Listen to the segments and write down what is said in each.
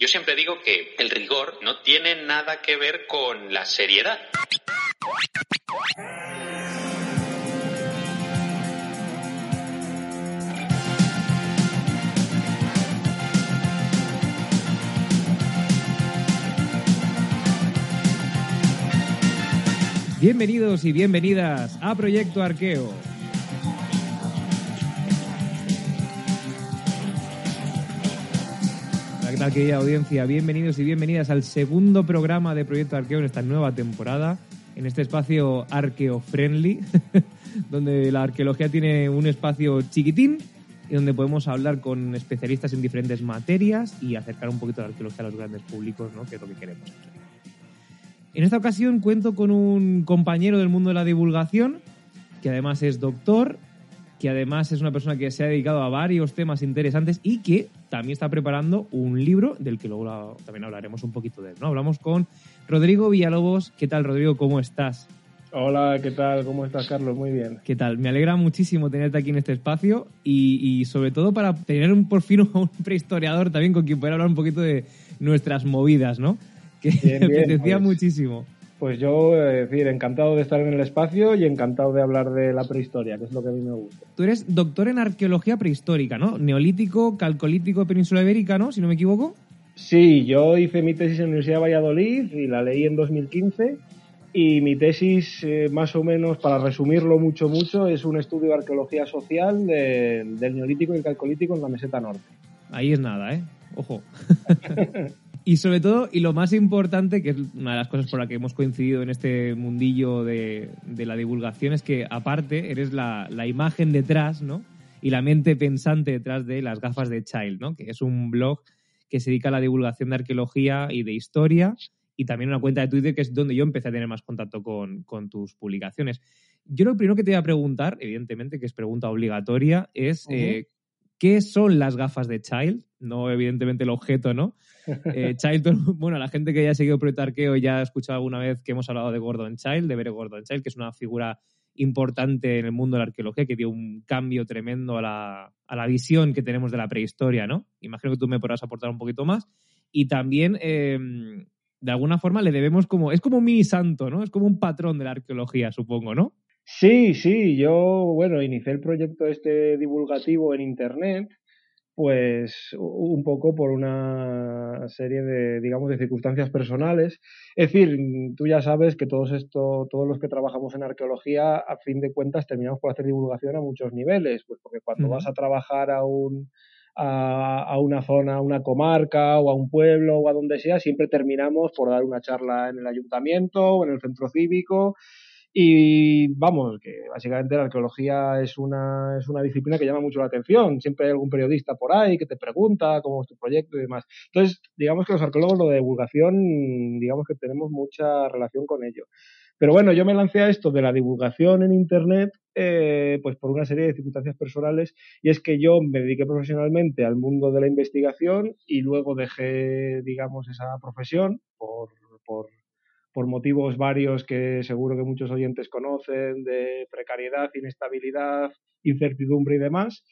Yo siempre digo que el rigor no tiene nada que ver con la seriedad. Bienvenidos y bienvenidas a Proyecto Arqueo. Hola, ¿qué tal querida audiencia? Bienvenidos y bienvenidas al segundo programa de Proyecto Arqueo en esta nueva temporada, en este espacio arqueo-friendly, donde la arqueología tiene un espacio chiquitín y donde podemos hablar con especialistas en diferentes materias y acercar un poquito la arqueología a los grandes públicos, que es lo que queremos. En esta ocasión cuento con un compañero del mundo de la divulgación, que además es doctor, que además es una persona que se ha dedicado a varios temas interesantes y que también está preparando un libro del que luego también hablaremos un poquito de él. ¿no? Hablamos con Rodrigo Villalobos. ¿Qué tal, Rodrigo? ¿Cómo estás? Hola, ¿qué tal? ¿Cómo estás, Carlos? Muy bien. ¿Qué tal? Me alegra muchísimo tenerte aquí en este espacio y, y sobre todo para tener un, por fin un prehistoriador también con quien poder hablar un poquito de nuestras movidas, ¿no? Que Bien, me apetecía pues. muchísimo. Pues yo, eh, decir, encantado de estar en el espacio y encantado de hablar de la prehistoria, que es lo que a mí me gusta. Tú eres doctor en arqueología prehistórica, ¿no? Neolítico, calcolítico, península ibérica, ¿no? Si no me equivoco. Sí, yo hice mi tesis en la Universidad de Valladolid y la leí en 2015. Y mi tesis, eh, más o menos, para resumirlo mucho, mucho, es un estudio de arqueología social de- del Neolítico y el Calcolítico en la meseta norte. Ahí es nada, ¿eh? Ojo. y sobre todo, y lo más importante, que es una de las cosas por las que hemos coincidido en este mundillo de, de la divulgación, es que aparte eres la, la imagen detrás, ¿no? Y la mente pensante detrás de las gafas de Child, ¿no? Que es un blog que se dedica a la divulgación de arqueología y de historia y también una cuenta de Twitter que es donde yo empecé a tener más contacto con, con tus publicaciones. Yo lo primero que te voy a preguntar, evidentemente, que es pregunta obligatoria, es eh, ¿qué son las gafas de Child? No, evidentemente, el objeto, ¿no? Eh, Child, bueno, la gente que haya seguido Proyecto Arqueo ya ha escuchado alguna vez que hemos hablado de Gordon Child, de Bere Gordon Child, que es una figura importante en el mundo de la arqueología que dio un cambio tremendo a la, a la visión que tenemos de la prehistoria, ¿no? Imagino que tú me podrás aportar un poquito más. Y también, eh, de alguna forma, le debemos como. Es como un mini santo, ¿no? Es como un patrón de la arqueología, supongo, ¿no? Sí, sí, yo, bueno, inicié el proyecto este divulgativo en Internet, pues un poco por una serie de, digamos, de circunstancias personales. Es decir, mm, tú ya sabes que todos esto, todos los que trabajamos en arqueología, a fin de cuentas, terminamos por hacer divulgación a muchos niveles, pues porque cuando vas a trabajar a un a, a una zona, a una comarca o a un pueblo o a donde sea, siempre terminamos por dar una charla en el ayuntamiento o en el centro cívico y vamos, que básicamente la arqueología es una, es una disciplina que llama mucho la atención. Siempre hay algún periodista por ahí que te pregunta cómo es tu proyecto y demás. Entonces, digamos que los arqueólogos, lo de divulgación, digamos que tenemos mucha relación con ello. Pero bueno, yo me lancé a esto de la divulgación en Internet, eh, pues por una serie de circunstancias personales, y es que yo me dediqué profesionalmente al mundo de la investigación y luego dejé, digamos, esa profesión por, por por motivos varios que seguro que muchos oyentes conocen, de precariedad, inestabilidad, incertidumbre y demás.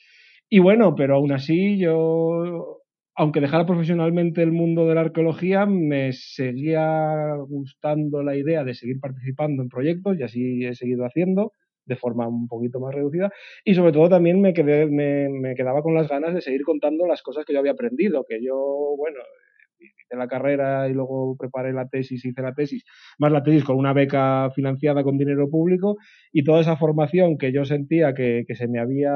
Y bueno, pero aún así yo, aunque dejara profesionalmente el mundo de la arqueología, me seguía gustando la idea de seguir participando en proyectos y así he seguido haciendo de forma un poquito más reducida y sobre todo también me, me quedaba con las ganas de seguir contando las cosas que yo había aprendido, que yo, bueno, hice la carrera y luego preparé la tesis, hice la tesis, más la tesis con una beca financiada con dinero público y toda esa formación que yo sentía que, que se, me había,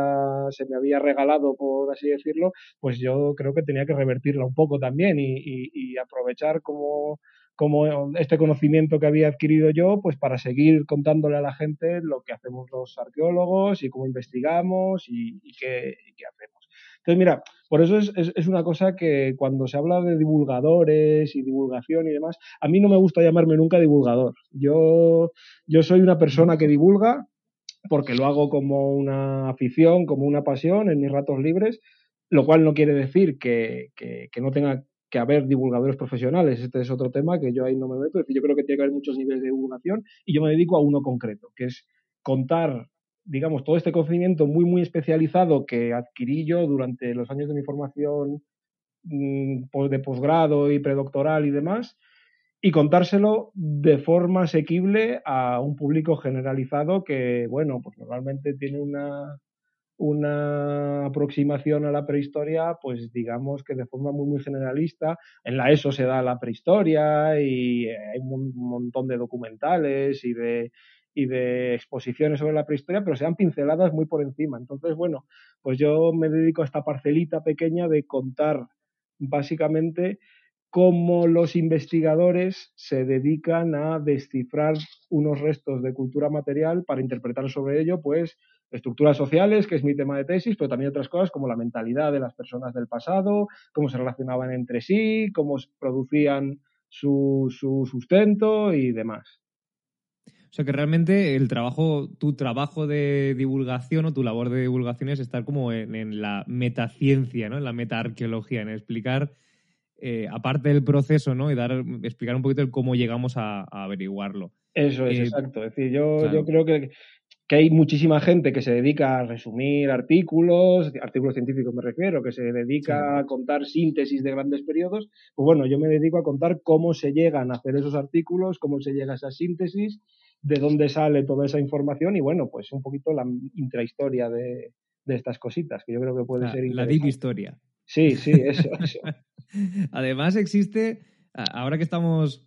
se me había regalado, por así decirlo, pues yo creo que tenía que revertirla un poco también y, y, aprovechar como, como este conocimiento que había adquirido yo, pues para seguir contándole a la gente lo que hacemos los arqueólogos y cómo investigamos y, qué, y qué hacemos. Entonces, mira, Por eso es, es, una cosa que cuando se habla de divulgadores y divulgación y demás, a mí no me gusta llamarme nunca divulgador. Yo, yo soy una persona que divulga porque lo hago como una afición, como una pasión en mis ratos libres, lo cual no quiere decir que, que, que no tenga que haber divulgadores profesionales. Este es otro tema que yo ahí no me meto. Es decir, yo creo que tiene que haber muchos niveles de divulgación y yo me dedico a uno concreto, que es contar, digamos, todo este conocimiento muy, muy especializado que adquirí yo durante los años de mi formación mm, de posgrado y predoctoral y demás, y contárselo de forma asequible a un público generalizado que, bueno, pues normalmente tiene una, una aproximación a la prehistoria, pues digamos que de forma muy, muy generalista. En la ESO se da la prehistoria y hay un montón de documentales y de, y de exposiciones sobre la prehistoria, pero se dan pinceladas muy por encima. Entonces, bueno, pues yo me dedico a esta parcelita pequeña de contar básicamente cómo los investigadores se dedican a descifrar unos restos de cultura material para interpretar sobre ello, pues, estructuras sociales, que es mi tema de tesis, pero también otras cosas como la mentalidad de las personas del pasado, cómo se relacionaban entre sí, cómo producían su, su sustento y demás. O sea que realmente el trabajo, tu trabajo de divulgación o tu labor de divulgación es estar como en, la metaciencia, ¿no? En la metaarqueología, en explicar, eh, aparte del proceso, ¿no? Y dar, explicar un poquito el cómo llegamos a, averiguarlo. Eso es, eh, exacto. Es decir, yo, yo creo que, que hay muchísima gente que se dedica a resumir artículos, artículos científicos me refiero, que se dedica a contar síntesis de grandes periodos. Pues bueno, yo me dedico a contar cómo se llegan a hacer esos artículos, cómo se llega a esa síntesis, de dónde sale toda esa información y bueno, pues un poquito la intrahistoria de, de estas cositas, que yo creo que puede ser La deep historia. Sí, sí, eso, eso. Además existe, ahora que estamos,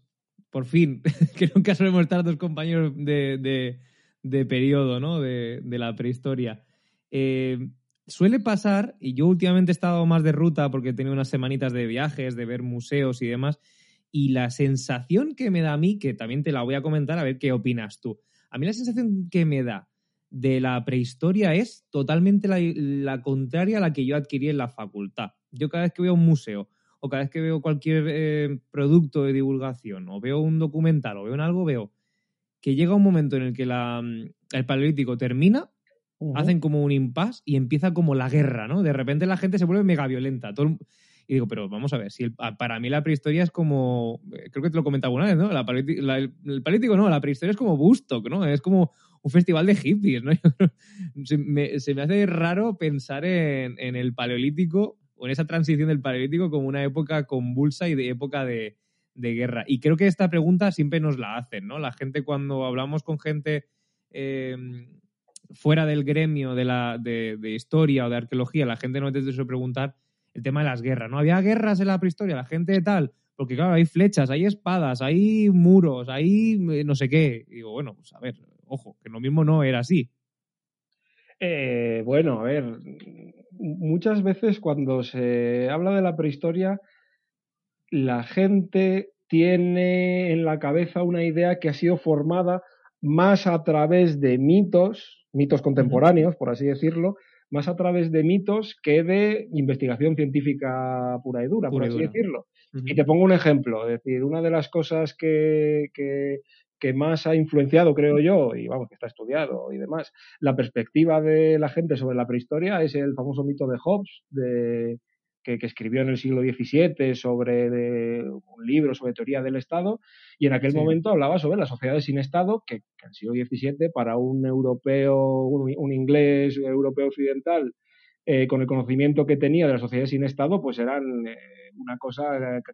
por fin, que nunca solemos estar dos compañeros de de periodo, ¿no? De, la prehistoria. Eh, suele pasar, y yo últimamente he estado más de ruta porque he tenido unas semanitas de viajes, de ver museos y demás, y la sensación que me da a mí, que también te la voy a comentar, a ver qué opinas tú. A mí la sensación que me da de la prehistoria es totalmente la, contraria a la que yo adquirí en la facultad. Yo cada vez que veo un museo o cada vez que veo cualquier eh, producto de divulgación o veo un documental o veo en algo, veo que llega un momento en el que la, mm, el paleolítico termina, hacen como un impasse y empieza como la guerra, ¿no? De repente la gente se vuelve mega violenta. Y digo, pero vamos a ver, si para mí la prehistoria es como, eh, creo que te lo comentaba alguna vez, ¿no? el, paleolítico no, la prehistoria es como Bustock, ¿no? Es como un festival de hippies, ¿no? se, me, hace raro pensar en, en, el paleolítico o en esa transición del paleolítico como una época convulsa y de época de, de guerra. Y creo que esta pregunta siempre nos la hacen, ¿no? La gente cuando hablamos con gente eh, fuera del gremio de, la, de, historia o de arqueología, la gente no te suele preguntar el tema de las guerras, ¿no? Había guerras en la prehistoria, la gente tal, porque claro, hay flechas, hay espadas, hay muros, hay eh, no sé qué. Y digo, bueno, pues a ver, ojo, que lo mismo no era así. Eh, bueno, a ver, muchas veces cuando se habla de la prehistoria la gente tiene en la cabeza una idea que ha sido formada más a través de mitos, mitos contemporáneos, por así decirlo, más a través de mitos que de investigación científica pura y dura, por así decirlo. Y te pongo un ejemplo, es decir, una de las cosas que, que, que, más ha influenciado, creo yo, y vamos, que está estudiado y demás, la perspectiva de la gente sobre la prehistoria es el famoso mito de Hobbes, de, que, escribió en el siglo XVII sobre un libro sobre teoría del Estado y en aquel momento hablaba sobre las sociedades sin Estado que, en el siglo XVII para un europeo, un, inglés europeo occidental eh, con el conocimiento que tenía de las sociedades sin Estado, pues eran eh, una cosa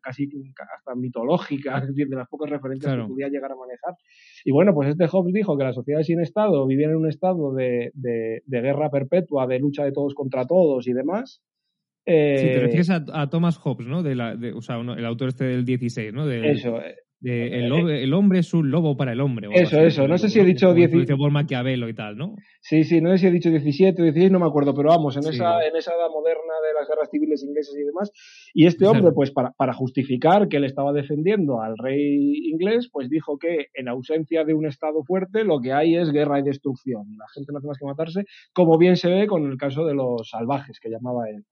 casi hasta mitológica, es decir, de las pocas referencias que podía llegar a manejar. Y bueno, pues este Hobbes dijo que las sociedades sin Estado vivían en un estado de, de guerra perpetua, de lucha de todos contra todos y demás, sí, te eh, refieres a, Thomas Hobbes, ¿no? De la, o sea, el autor este del 16, ¿no? eso. Eh, de el, el, hombre es un lobo para el hombre. Eso, eso. No sé si he dicho 17. por Maquiavelo y tal, ¿no? Sí, sí, no sé si he dicho 17 o 16, no me acuerdo, pero vamos, en, esa, en esa edad moderna de las guerras civiles inglesas y demás. Y este hombre, pues para, para justificar que él estaba defendiendo al rey inglés, pues dijo que en ausencia de un Estado fuerte lo que hay es guerra y destrucción. La gente no hace más que matarse, como bien se ve con el caso de los salvajes que llamaba él.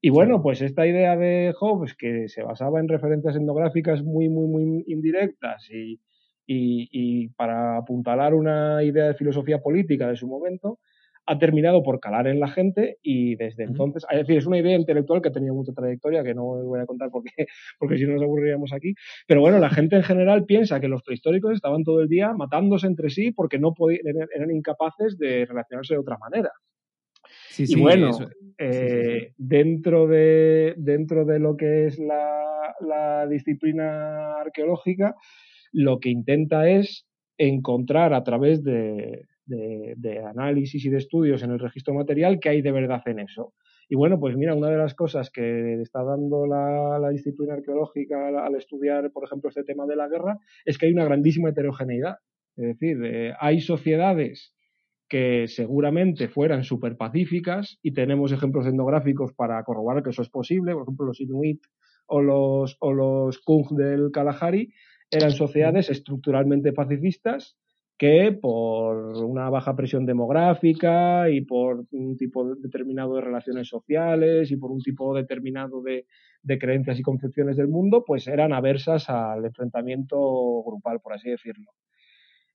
Y bueno, pues esta idea de Hobbes, que se basaba en referencias etnográficas muy, muy, muy indirectas y, y, para apuntalar una idea de filosofía política de su momento, ha terminado por calar en la gente y desde entonces, es decir, es una idea intelectual que ha tenido mucha trayectoria, que no voy a contar porque, porque si no nos aburriríamos aquí, pero bueno, la gente en general piensa que los prehistóricos estaban todo el día matándose entre sí porque no podían, eran incapaces de relacionarse de otra manera. Y bueno, eh, dentro, de, dentro de lo que es la, la disciplina arqueológica, lo que intenta es encontrar a través de, análisis y de estudios en el registro material qué hay de verdad en eso. Y bueno, pues mira, una de las cosas que está dando la, disciplina arqueológica al, estudiar, por ejemplo, este tema de la guerra, es que hay una grandísima heterogeneidad. Es decir, eh, hay sociedades que seguramente fueran súper pacíficas y tenemos ejemplos etnográficos para corroborar que eso es posible, por ejemplo, los Inuit o los, o los Kung del Kalahari, eran sociedades estructuralmente pacifistas que por una baja presión demográfica y por un tipo determinado de relaciones sociales y por un tipo determinado de, creencias y concepciones del mundo, pues eran aversas al enfrentamiento grupal, por así decirlo.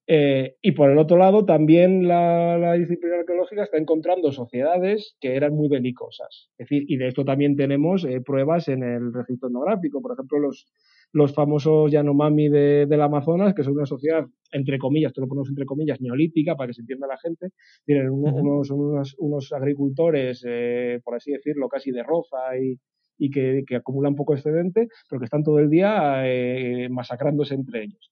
Eh, y por el otro lado, también la, disciplina arqueológica está encontrando sociedades que eran muy belicosas. Es decir, y de esto también tenemos eh, pruebas en el registro etnográfico. Por ejemplo, los, los famosos Yanomami de, del Amazonas, que son una sociedad, entre comillas, esto lo ponemos entre comillas, neolítica, para que se entienda la gente. Tienen unos, unos, agricultores, eh, por así decirlo, casi de roza y, y que, que, acumulan poco excedente, pero que están todo el día eh, masacrándose entre ellos.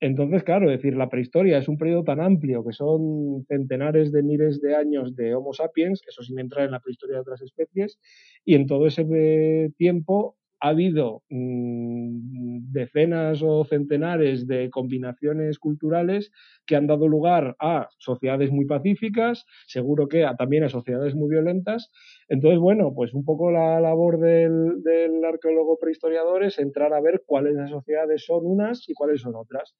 Entonces, claro, decir, la prehistoria es un periodo tan amplio que son centenares de miles de años de Homo sapiens, eso sin entrar en la prehistoria de otras especies, y en todo ese eh, tiempo ha habido mm, decenas o centenares de combinaciones culturales que han dado lugar a sociedades muy pacíficas, seguro que también a sociedades muy violentas. Entonces, bueno, pues un poco la labor del, arqueólogo prehistoriador es entrar a ver cuáles de las sociedades son unas y cuáles son otras.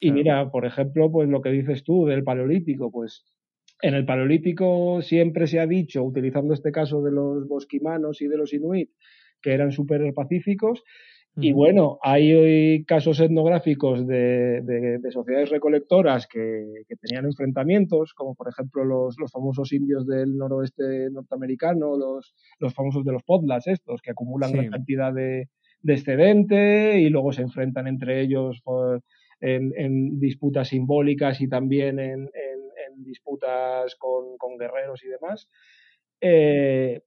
Y mira, por ejemplo, pues lo que dices tú del paleolítico, pues en el paleolítico siempre se ha dicho, utilizando este caso de los bosquimanos y de los inuit, que eran súper pacíficos. Y bueno, hay casos etnográficos de, sociedades recolectoras que, tenían enfrentamientos, como por ejemplo los, famosos indios del noroeste norteamericano, los, los famosos de los podlas estos, que acumulan gran cantidad de, excedente y luego se enfrentan entre ellos en, disputas simbólicas y también en, disputas con, guerreros y demás. Eh,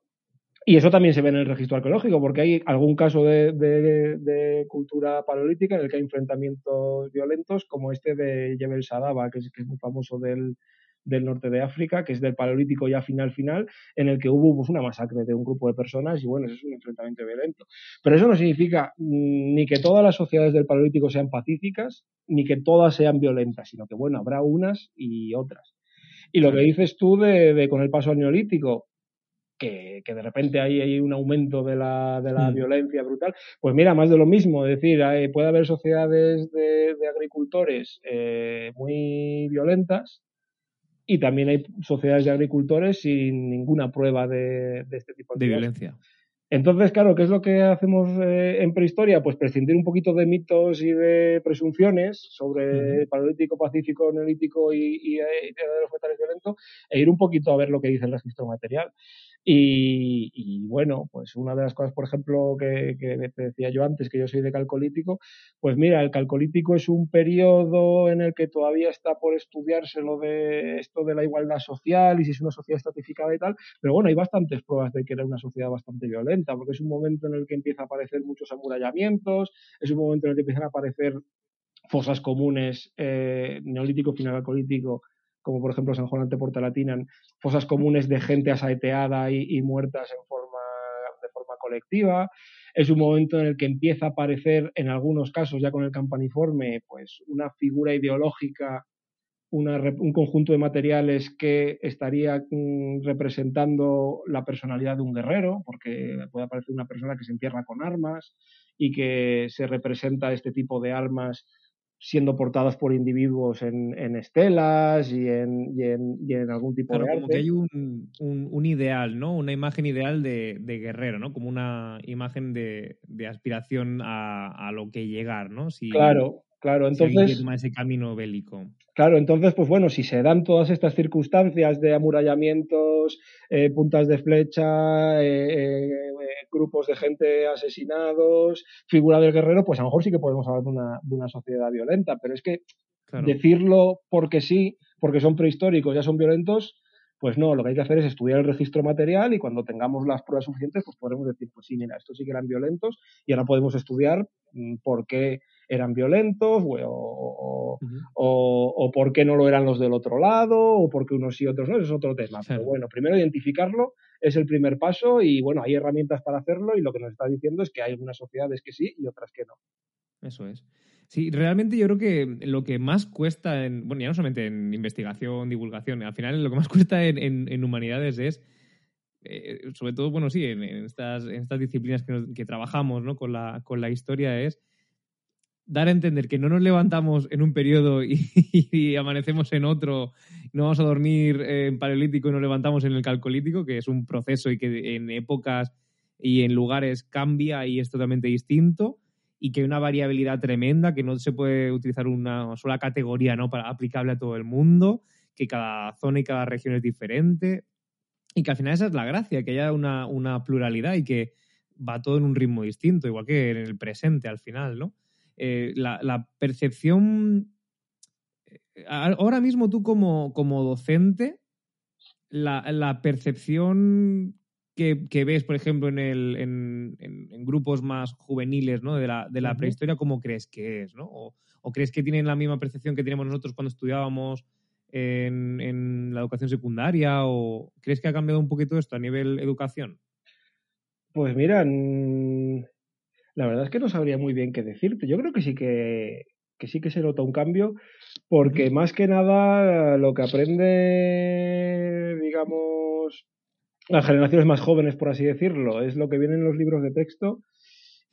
y eso también se ve en el registro arqueológico, porque hay algún caso de, cultura paleolítica en el que hay enfrentamientos violentos, como este de Jebel Sadaba, que es, que es muy famoso del, norte de África, que es del paleolítico ya final final, en el que hubo pues, una masacre de un grupo de personas y bueno, eso es un enfrentamiento violento. Pero eso no significa mm, ni que todas las sociedades del paleolítico sean pacíficas, ni que todas sean violentas, sino que bueno, habrá unas y otras. Y lo que dices tú de, con el paso al neolítico, que, de repente hay, hay, un aumento de la, de la mm. violencia brutal. Pues mira, más de lo mismo, es decir, puede haber sociedades de, agricultores eh, muy violentas y también hay sociedades de agricultores sin ninguna prueba de, este tipo de, violencia. Entonces, claro, ¿qué es lo que hacemos eh, en prehistoria? Pues prescindir un poquito de mitos y de presunciones sobre el paleolítico, pacífico, neolítico y, y, eh, de los metales violentos e ir un poquito a ver lo que dice el registro material. Y, bueno, pues una de las cosas, por ejemplo, que, te decía yo antes, que yo soy de calcolítico, pues mira, el calcolítico es un periodo en el que todavía está por estudiarse lo de esto de la igualdad social y si es una sociedad estratificada y tal, pero bueno, hay bastantes pruebas de que era una sociedad bastante violenta, porque es un momento en el que empieza a aparecer muchos amurallamientos, es un momento en el que empiezan a aparecer fosas comunes, eh, neolítico, final calcolítico, como por ejemplo San Juan ante Porta Latina, fosas comunes de gente asaeteada y, muertas en forma, de forma colectiva. Es un momento en el que empieza a aparecer, en algunos casos ya con el campaniforme, pues una figura ideológica, un conjunto de materiales que estaría mm, representando la personalidad de un guerrero, porque puede aparecer una persona que se entierra con armas y que se representa este tipo de armas siendo portadas por individuos en, en estelas y en, y, en, y en, algún tipo claro, de como que hay un, un, un, ideal, ¿no? Una imagen ideal de, de guerrero, ¿no? Como una imagen de, de aspiración a, a, lo que llegar, ¿no? Si, claro, claro. Entonces, si ese camino bélico. Claro, entonces, pues bueno, si se dan todas estas circunstancias de amurallamientos, eh, puntas de flecha, eh, eh, grupos de gente asesinados, figura del guerrero, pues a lo mejor sí que podemos hablar de una, de una sociedad violenta, pero es que claro. decirlo porque sí, porque son prehistóricos, ya son violentos, pues no, lo que hay que hacer es estudiar el registro material y cuando tengamos las pruebas suficientes, pues podremos decir, pues sí, mira, estos sí que eran violentos y ahora podemos estudiar mm, por qué eran violentos o, o, uh -huh. o, o, por qué no lo eran los del otro lado o por qué unos y otros no, eso es otro tema. Pero bueno, primero identificarlo es el primer paso y bueno, hay herramientas para hacerlo y lo que nos está diciendo es que hay algunas sociedades que sí y otras que no. Eso es. Sí, realmente yo creo que lo que más cuesta, en, bueno, ya no solamente en investigación, divulgación, al final lo que más cuesta en, en, en humanidades es, eh, sobre todo, bueno, sí, en, estas, en estas disciplinas que, nos, que trabajamos ¿no? con, la, con la historia, es dar a entender que no nos levantamos en un periodo y, y, amanecemos en otro, no vamos a dormir en paleolítico y nos levantamos en el calcolítico, que es un proceso y que en épocas y en lugares cambia y es totalmente distinto y que hay una variabilidad tremenda, que no se puede utilizar una sola categoría ¿no? para aplicable a todo el mundo, que cada zona y cada región es diferente y que al final esa es la gracia, que haya una, una pluralidad y que va todo en un ritmo distinto, igual que en el presente al final, ¿no? Eh, la, la, percepción. Eh, ahora mismo tú, como, como docente, la, la percepción que, que, ves, por ejemplo, en, el, en, en, en grupos más juveniles ¿no? de la, de la uh -huh. prehistoria, ¿cómo crees que es? ¿no? O, o, crees que tienen la misma percepción que teníamos nosotros cuando estudiábamos en, en la educación secundaria? ¿O crees que ha cambiado un poquito esto a nivel educación? Pues mira, la verdad es que no sabría muy bien qué decirte. Yo creo que sí que, que sí que se nota un cambio, porque más que nada lo que aprende, digamos, las generaciones más jóvenes, por así decirlo, es lo que viene en los libros de texto.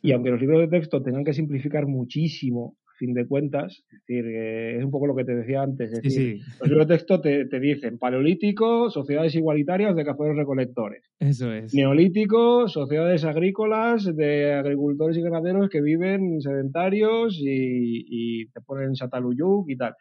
Y aunque los libros de texto tengan que simplificar muchísimo fin de cuentas. Es decir, eh, es un poco lo que te decía antes. Es decir, sí, sí. los libros de texto te, te, dicen paleolítico, sociedades igualitarias de cazadores recolectores. Eso es. Neolítico, sociedades agrícolas de agricultores y ganaderos que viven sedentarios y, y te ponen Sataluyuk y tal.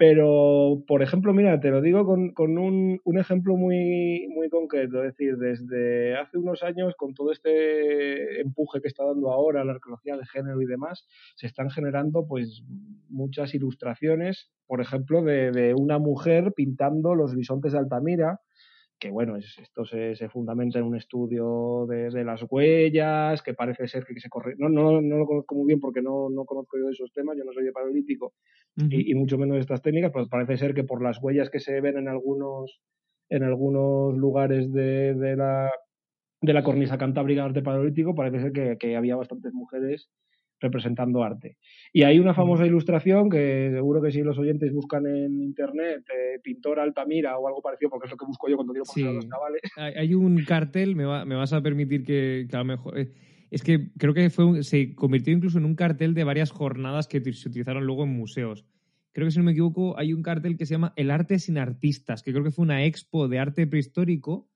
Pero, por ejemplo, mira, te lo digo con, con un, un, ejemplo muy, muy concreto. Es decir, desde hace unos años, con todo este empuje que está dando ahora la arqueología de género y demás, se están generando pues muchas ilustraciones, por ejemplo, de, de una mujer pintando los bisontes de Altamira, que bueno, es, esto se, se, fundamenta en un estudio de, de, las huellas, que parece ser que, se corre. No, no, no, lo conozco muy bien porque no, no conozco yo esos temas, yo no soy de paleolítico uh -huh. y, y, mucho menos de estas técnicas, pero parece ser que por las huellas que se ven en algunos, en algunos lugares de, de la, de la cornisa cantábrica arte paleolítico, parece ser que, que había bastantes mujeres representando arte. Y hay una famosa ilustración que seguro que si los oyentes buscan en internet, eh, pintor Altamira o algo parecido, porque es lo que busco yo cuando quiero sí. a los chavales. Hay un cartel, me, va, me vas a permitir que, que, a lo mejor... Eh, es que creo que fue un, se convirtió incluso en un cartel de varias jornadas que se utilizaron luego en museos. Creo que si no me equivoco hay un cartel que se llama El arte sin artistas, que creo que fue una expo de arte prehistórico,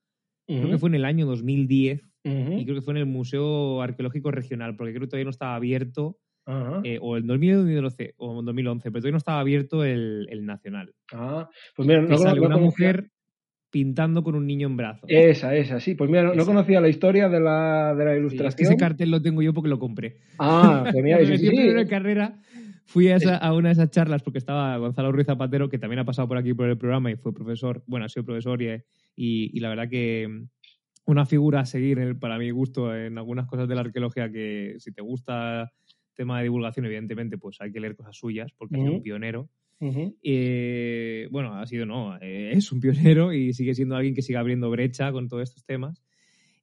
uh -huh. creo que fue en el año 2010, Uh -huh. Y creo que fue en el Museo Arqueológico Regional, porque creo que todavía no estaba abierto, uh -huh. eh, o en 2012 o en 2011, pero todavía no estaba abierto el, el Nacional. Ah, pues mira, no, sale no, una mujer pintando con un niño en brazos. Esa, esa, sí. Pues mira, no, no conocía la historia de la, de la ilustración. Sí, es que ese cartel lo tengo yo porque lo compré. Ah, genial. Metí sí, sí. en carrera fui a, esa, a, una de esas charlas porque estaba Gonzalo Ruiz Zapatero, que también ha pasado por aquí por el programa y fue profesor, bueno, ha sido profesor y, y, y la verdad que una figura a seguir para mi gusto en algunas cosas de la arqueología que si te gusta tema de divulgación, evidentemente, pues hay que leer cosas suyas porque uh -huh. sido un pionero. Uh -huh. eh, bueno, ha sido, no, eh, es un pionero y sigue siendo alguien que sigue abriendo brecha con todos estos temas.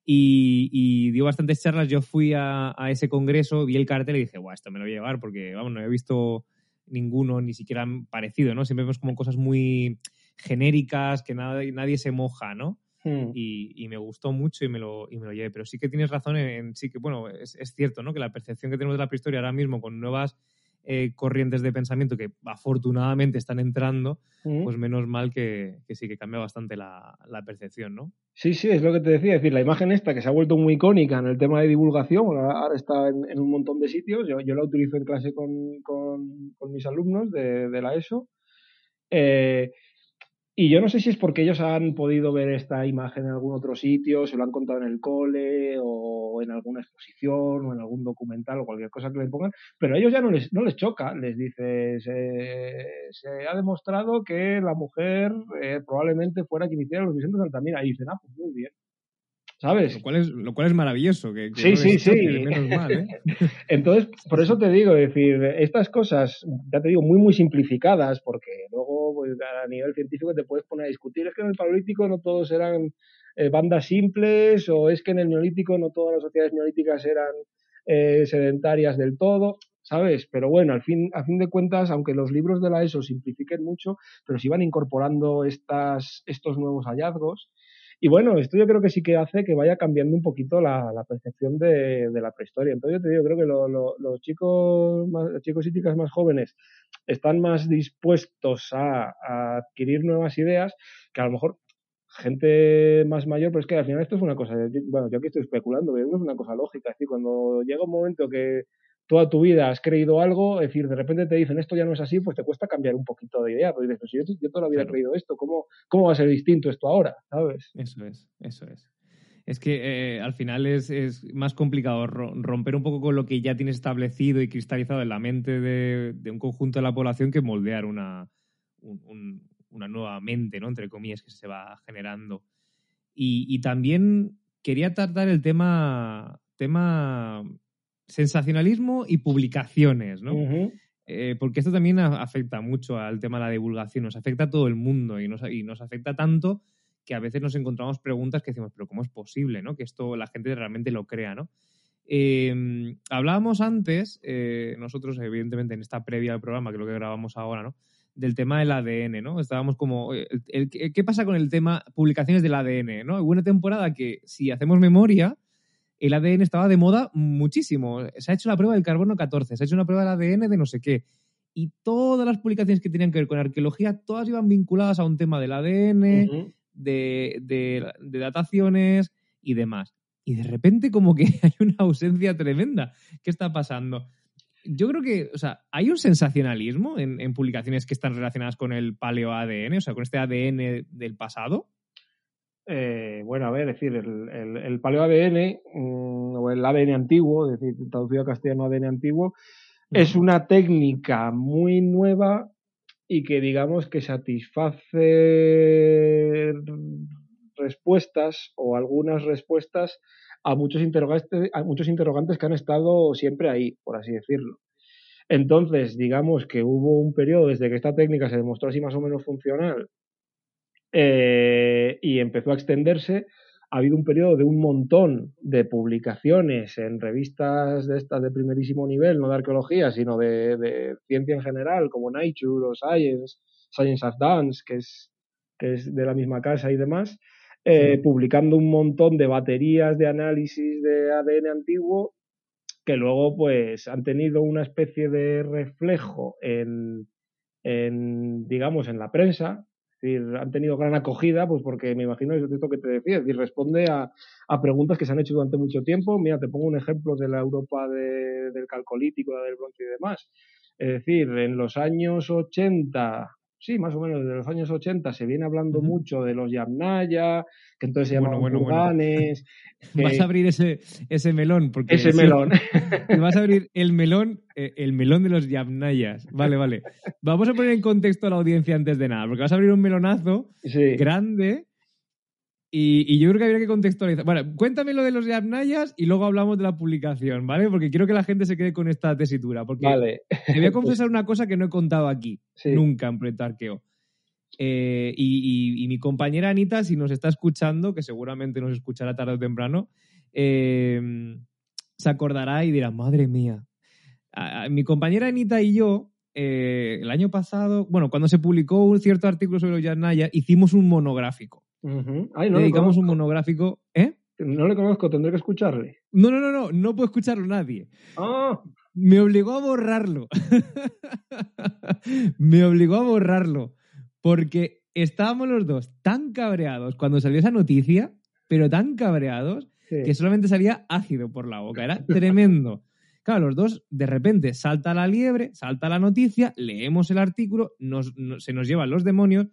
Y, y dio bastantes charlas. Yo fui a, a, ese congreso, vi el cartel y dije, guau, esto me lo voy a llevar porque, vamos, no he visto ninguno ni siquiera parecido, ¿no? Siempre vemos como cosas muy genéricas, que nada, nadie se moja, ¿no? Hmm. Y, y, me gustó mucho y me, lo, y me lo llevé. Pero sí que tienes razón en, en sí que, bueno, es, es, cierto, ¿no? Que la percepción que tenemos de la prehistoria ahora mismo con nuevas eh, corrientes de pensamiento que afortunadamente están entrando, Mm. pues menos mal que, que sí que cambia bastante la, la percepción, ¿no? Sí, sí, es lo que te decía. Es decir, la imagen esta que se ha vuelto muy icónica en el tema de divulgación, ahora está en, en un montón de sitios. Yo, yo la utilizo en clase con, con- con mis alumnos de, de la ESO. Eh, y yo no sé si es porque ellos han podido ver esta imagen en algún otro sitio, se lo han contado en el cole o en alguna exposición o en algún documental o cualquier cosa que le pongan, pero a ellos ya no les, no les choca, les dice, se, se ha demostrado que la mujer eh, probablemente fuera quien hiciera los Vicentes Altamira. Y dicen, ah, pues muy bien. ¿Sabes? Lo cual es, lo cual es maravilloso. Que, que Sí, no sí, sí. Menos mal, ¿eh? Entonces, por eso te digo, es decir, estas cosas, ya te digo, muy, muy simplificadas, porque luego pues, a nivel científico te puedes poner a discutir, es que en el paleolítico no todos eran eh, bandas simples, o es que en el neolítico no todas las sociedades neolíticas eran eh, sedentarias del todo, ¿sabes? Pero bueno, al fin, a fin de cuentas, aunque los libros de la ESO simplifiquen mucho, pero se van incorporando estas, estos nuevos hallazgos. Y bueno, esto yo creo que sí que hace que vaya cambiando un poquito la, percepción de, la prehistoria. Entonces yo te digo, creo que lo- lo- los chicos, los chicos y chicas más jóvenes están más dispuestos a, adquirir nuevas ideas que a lo mejor gente más mayor, pero es que al final esto es una cosa, bueno, yo aquí estoy especulando, pero es una cosa lógica, es cuando llega un momento que toda tu vida has creído algo, es decir, de repente te dicen esto ya no es así, pues te cuesta cambiar un poquito de idea, pues dices, pues yo, yo toda la vida Claro. he creído esto, ¿cómo, ¿cómo va a ser distinto esto ahora? ¿Sabes? Eso es, eso es. Es que eh, al final es, es más complicado ro- romper un poco con lo que ya tienes establecido y cristalizado en la mente de, de un conjunto de la población que moldear una, un- un- una nueva mente, ¿no? Entre comillas, que se va generando. Y, y también quería tratar el tema, tema sensacionalismo y publicaciones, ¿no? Eh, porque esto también a- afecta mucho al tema de la divulgación, nos afecta a todo el mundo y nos, y nos afecta tanto que a veces nos encontramos preguntas que decimos, pero ¿cómo es posible ¿no? que esto la gente realmente lo crea? ¿no? Eh, hablábamos antes, eh, nosotros evidentemente en esta previa al programa, que es lo que grabamos ahora, ¿no? del tema del ADN, ¿no? Estábamos como, el- el- ¿qué pasa con el tema publicaciones del ADN? ¿no? Hubo una temporada que, si hacemos memoria, el ADN estaba de moda muchísimo. Se ha hecho la prueba del carbono 14, se ha hecho una prueba del ADN de no sé qué. Y todas las publicaciones que tenían que ver con arqueología, todas iban vinculadas a un tema del ADN, de- de dataciones y demás. Y de repente como que hay una ausencia tremenda. ¿Qué está pasando? Yo creo que, o sea, hay un sensacionalismo en, en publicaciones que están relacionadas con el paleo ADN, o sea, con este ADN del pasado. Eh, bueno, a ver, es decir, el, el, el paleo ADN mm, o el ADN antiguo, es decir, traducido a castellano ADN antiguo, es una técnica muy nueva y que digamos que satisface respuestas o algunas respuestas a muchos interrogantes, a muchos interrogantes que han estado siempre ahí, por así decirlo. Entonces, digamos que hubo un periodo desde que esta técnica se demostró así más o menos funcional eh, y empezó a extenderse. Ha habido un periodo de un montón de publicaciones en revistas de estas de primerísimo nivel, no de arqueología, sino de, de ciencia en general, como Nature o Science, Science Advance, que es, que es de la misma casa y demás, eh, Sí. publicando un montón de baterías de análisis de ADN antiguo que luego pues han tenido una especie de reflejo en, en digamos, en la prensa, decir, han tenido gran acogida, pues porque me imagino es esto que te decía, es decir, responde a, a preguntas que se han hecho durante mucho tiempo. Mira, te pongo un ejemplo de la Europa de- del Calcolítico, la del Bronce y demás. Es decir, en los años 80, sí, más o menos desde los años 80 se viene hablando mucho de los Yamnaya, que entonces se llamaban bueno, bueno. que- Vas a abrir ese, ese melón. Porque ese melón. vas a abrir el melón, eh, el melón de los yamnayas. Vale, vale. Vamos a poner en contexto a la audiencia antes de nada, porque vas a abrir un melonazo Sí. grande y, y yo creo que habría que contextualizar. Bueno, cuéntame lo de los yamnayas y luego hablamos de la publicación, ¿vale? Porque quiero que la gente se quede con esta tesitura. Porque Vale. te voy a confesar una cosa que no he contado aquí, Sí. nunca en Proyecto Arqueo. Eh, y, y- y mi compañera Anita, si nos está escuchando, que seguramente nos escuchará tarde o temprano, eh, se acordará y dirá, madre mía. A- a- mi compañera Anita y yo, eh, el año pasado, bueno, cuando se publicó un cierto artículo sobre los Yanaya, hicimos un monográfico. Ujú. Ay, no, le Dedicamos un monográfico. ¿Eh? no le conozco, tendré que escucharle. No, no, no, no, no puede escucharlo nadie. Ah, me obligó a borrarlo. me obligó a borrarlo. Porque estábamos los dos tan cabreados cuando salió esa noticia, pero tan cabreados, que solamente salía ácido por la boca. Era tremendo. Claro, los dos, de repente, salta la liebre, salta la noticia, leemos el artículo, se nos llevan los demonios,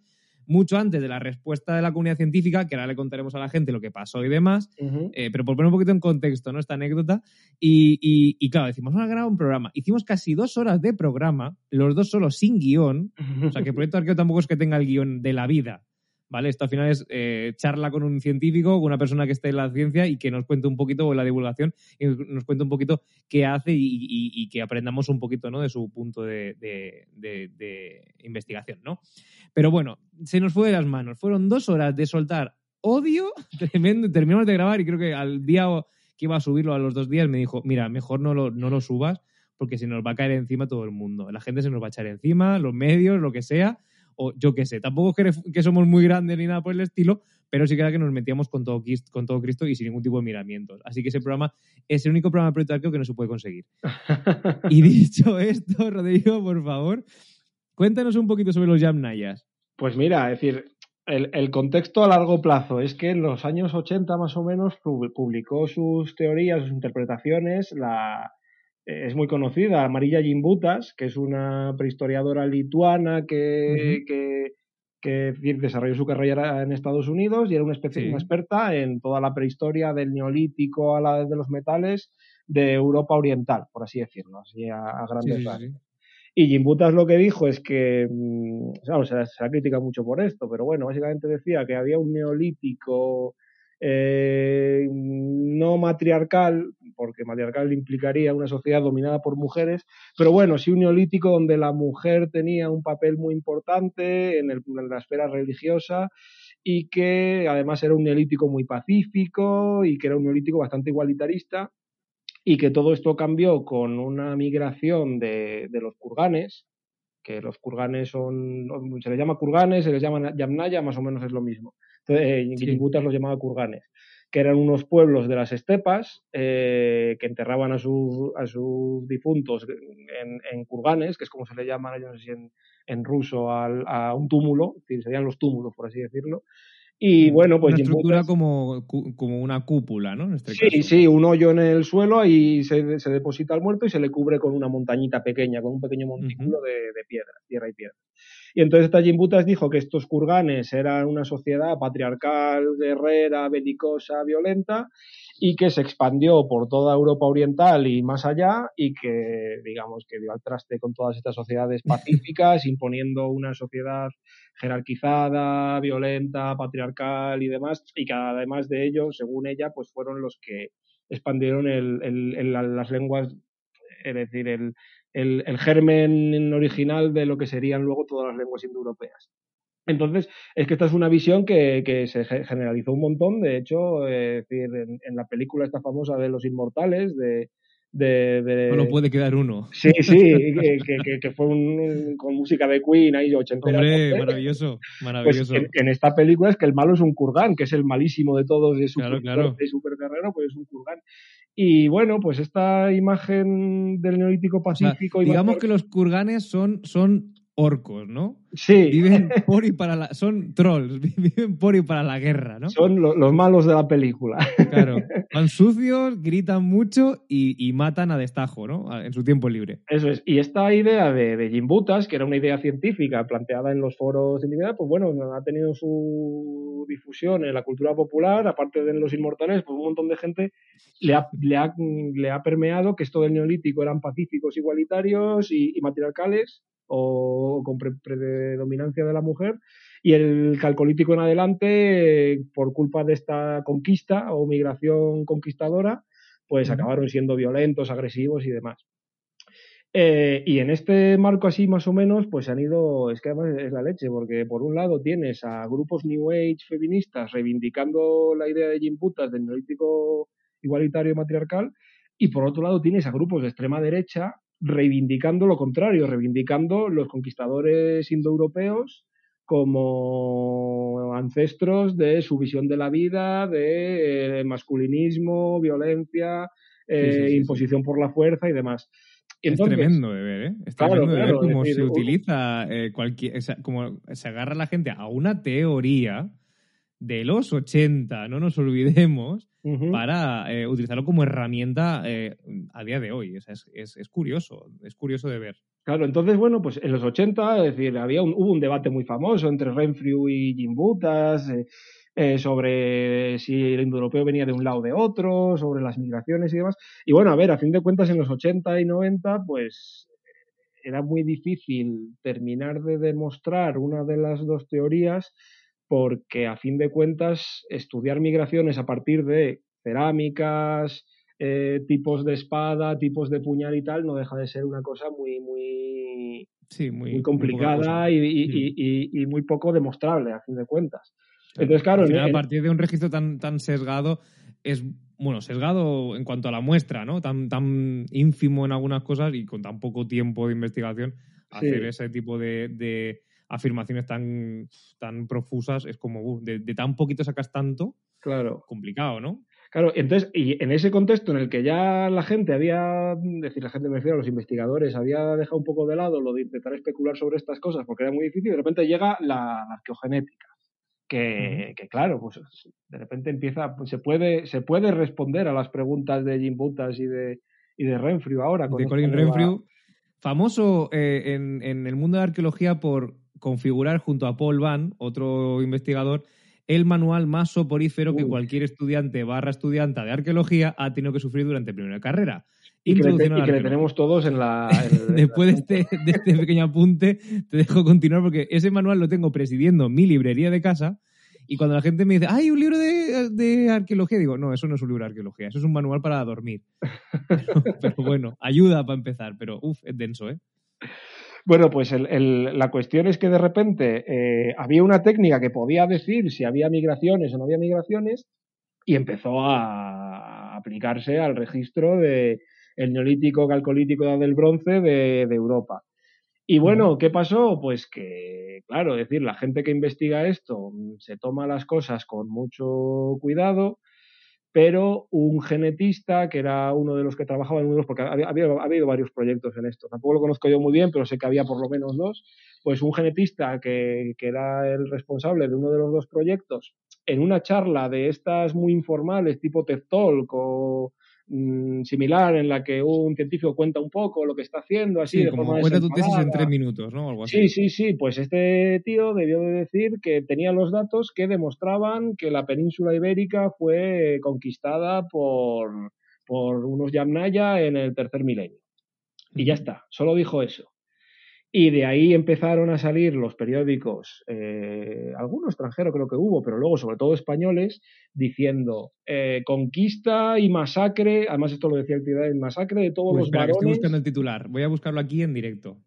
mucho antes de la respuesta de la comunidad científica, que ahora le contaremos a la gente lo que pasó y demás, eh, pero por poner un poquito en contexto, ¿no? Esta anécdota. Y, claro, decimos, vamos a grabar un programa. Hicimos casi dos horas de programa, los dos solo sin guion. O sea, que el Proyecto Arqueo tampoco es que tenga el guion de la vida. ¿Vale? Esto al final es eh, charla con un científico, con una persona que esté en la ciencia y que nos cuente un poquito, o la divulgación, y nos cuente un poquito qué hace y, que aprendamos un poquito, ¿no? De su punto de, investigación, ¿no? Pero bueno, se nos fue de las manos. Fueron dos horas de soltar odio tremendo. Terminamos de grabar y creo que al día que iba a subirlo a los dos días me dijo, mira, mejor no lo, no lo subas porque se nos va a caer encima todo el mundo. La gente se nos va a echar encima, los medios, lo que sea o yo qué sé. Tampoco es que, somos muy grandes ni nada por el estilo, pero sí que era que nos metíamos con todo, con todo Cristo y sin ningún tipo de miramientos. Así que ese programa es el único programa Proyecto que no se puede conseguir. y dicho esto, Rodrigo, por favor, cuéntanos un poquito sobre los Yamnayas. Pues mira, es decir, el, el, contexto a largo plazo es que en los años 80 más o menos publicó sus teorías, sus interpretaciones, la, es muy conocida, Amarilla Jimbutas, que es una prehistoriadora lituana que, desarrolló su carrera en Estados Unidos y era una, especie, una experta en toda la prehistoria del neolítico a la de los metales de Europa Oriental, por así decirlo, así a, grandes rasgos. Y Jimbutas lo que dijo es que, mm, se, se la critica mucho por esto, pero bueno, básicamente decía que había un neolítico eh, no matriarcal, porque matriarcal implicaría una sociedad dominada por mujeres, pero bueno, sí un neolítico donde la mujer tenía un papel muy importante en, la esfera religiosa y que además era un neolítico muy pacífico y que era un neolítico bastante igualitarista y que todo esto cambió con una migración de, los kurganes, que los kurganes son, se les llama kurganes, se les llama yamnaya, más o menos es lo mismo. Eh, los llamaba kurganes, que eran unos pueblos de las estepas eh, que enterraban a, sus, a sus difuntos en, en, kurganes, que es como se le llama, yo no sé si en, en ruso, al, a un túmulo, serían los túmulos, por así decirlo, y bueno, pues. Una estructura como, como una cúpula, ¿no? Este sí, sí, un hoyo en el suelo, y se, se, deposita el muerto y se le cubre con una montañita pequeña, con un pequeño montículo de, de, piedra, tierra y piedra. Y entonces Tajimbutas dijo que estos kurganes eran una sociedad patriarcal, guerrera, belicosa, violenta, y que se expandió por toda Europa Oriental y más allá, y que, digamos, que dio al traste con todas estas sociedades pacíficas, imponiendo una sociedad jerarquizada, violenta, patriarcal y demás, y que además de ello, según ella, pues fueron los que expandieron el, las lenguas, es decir, el, el, germen original de lo que serían luego todas las lenguas indoeuropeas. Entonces, es que esta es una visión que, que se generalizó un montón. De hecho, eh, decir, en, la película esta famosa de los inmortales, de, de, puede quedar uno. Sí, sí, que, que, fue un, con música de Queen ahí ochentera. Hombre, maravilloso, pues maravilloso. en, esta película es que el malo es un Kurgan, que es el malísimo de todos de Super, claro, de super Guerrero, pues es un Kurgan. Y bueno, pues esta imagen del Neolítico Pacífico... digamos que los Kurganes son, son orcos, ¿no? Sí. Viven por y para la, son trolls, viven por y para la guerra, ¿no? Son los malos de la película. Claro. Van sucios, gritan mucho y, matan a destajo, ¿no? En su tiempo libre. Eso es. Y esta idea de, de Jimbutas, que era una idea científica planteada en los foros científicos, pues bueno, ha tenido su difusión en la cultura popular, aparte de en los inmortales, pues un montón de gente le ha, le ha, le ha permeado que esto del neolítico eran pacíficos, igualitarios y, y matriarcales o con predominancia de la mujer y el calcolítico en adelante por culpa de esta conquista o migración conquistadora pues acabaron siendo violentos, agresivos y demás. Eh, y en este marco así más o menos, pues se han ido, es que además es la leche, porque por un lado tienes a grupos New Age feministas reivindicando la idea de Jim Putas del neolítico igualitario y matriarcal, y por otro lado tienes a grupos de extrema derecha reivindicando lo contrario, reivindicando los conquistadores indoeuropeos como ancestros de su visión de la vida, de eh, masculinismo, violencia, eh, imposición por la fuerza y demás. es tremendo de ver, ¿eh? Es tremendo de ver cómo se utiliza eh, cualquier. como se agarra la gente a una teoría de los 80, no nos olvidemos, para eh, utilizarlo como herramienta eh, a día de hoy. es, curioso, es curioso de ver. Claro, entonces, bueno, pues en los 80, es decir, había un, hubo un debate muy famoso entre Renfrew y Jim Butas eh, sobre si el indoeuropeo venía de un lado o de otro, sobre las migraciones y demás. Y bueno, a ver, a fin de cuentas, en los 80 y 90, pues era muy difícil terminar de demostrar una de las dos teorías porque a fin de cuentas estudiar migraciones a partir de cerámicas, eh, tipos de espada, tipos de puñal y tal, no deja de ser una cosa muy, muy, muy, complicada mm. y, muy poco demostrable, a fin de cuentas. Entonces, claro, a partir de un registro tan, tan sesgado, es bueno, sesgado en cuanto a la muestra, ¿no? Tan, tan ínfimo en algunas cosas y con tan poco tiempo de investigación, hacer ese tipo de afirmaciones tan, tan profusas, es como, uh, de, tan poquito sacas tanto, claro. complicado, ¿no? Claro, entonces, y en ese contexto en el que ya la gente había, decir, la gente me refiero a los investigadores, había dejado un poco de lado lo de intentar especular sobre estas cosas porque era muy difícil, de repente llega la, arqueogenética, que, que, claro, pues de repente empieza, pues se puede, se puede responder a las preguntas de Jim Butas y de, y de Renfrew ahora. de Colin Renfrew, famoso eh, en, en el mundo de la arqueología por configurar junto a Paul Van, otro investigador, el manual más soporífero que cualquier estudiante barra estudianta de arqueología ha tenido que sufrir durante primera carrera. Y que, le, tenemos todos en la... Después de este, de este pequeño apunte, te dejo continuar porque ese manual lo tengo presidiendo mi librería de casa y cuando la gente me dice, ¡ay, un libro de, de, arqueología! Digo, no, eso no es un libro de arqueología, eso es un manual para dormir. pero, bueno, ayuda para empezar, pero uff, es denso, ¿eh? Bueno, pues la cuestión es que de repente eh, había una técnica que podía decir si había migraciones o no había migraciones y empezó a aplicarse al registro del neolítico calcolítico del bronce de, Europa. Y bueno, ¿qué pasó? Pues que, claro, es decir, la gente que investiga esto se toma las cosas con mucho cuidado pero un genetista, que era uno de los que trabajaba en uno de los, porque había, habido varios proyectos en esto, tampoco lo conozco yo muy bien, pero sé que había por lo menos dos, pues un genetista que, que era el responsable de uno de los dos proyectos, en una charla de estas muy informales, tipo TED Talk o Mm, similar en la que un científico cuenta un poco lo que está haciendo, así de como cuenta tu tesis en tres minutos, ¿no? Algo así. Sí, sí, sí. Pues este tío debió de decir que tenía los datos que demostraban que la península ibérica fue conquistada por, por unos Yamnaya en el tercer milenio. Y ya está, solo dijo eso. Y de ahí empezaron a salir los periódicos, eh, algunos extranjeros creo que hubo, pero luego sobre todo españoles, diciendo eh, conquista y masacre, además esto lo decía el tío, masacre de todos pues los varones. estoy buscando el titular, voy a buscarlo aquí en directo.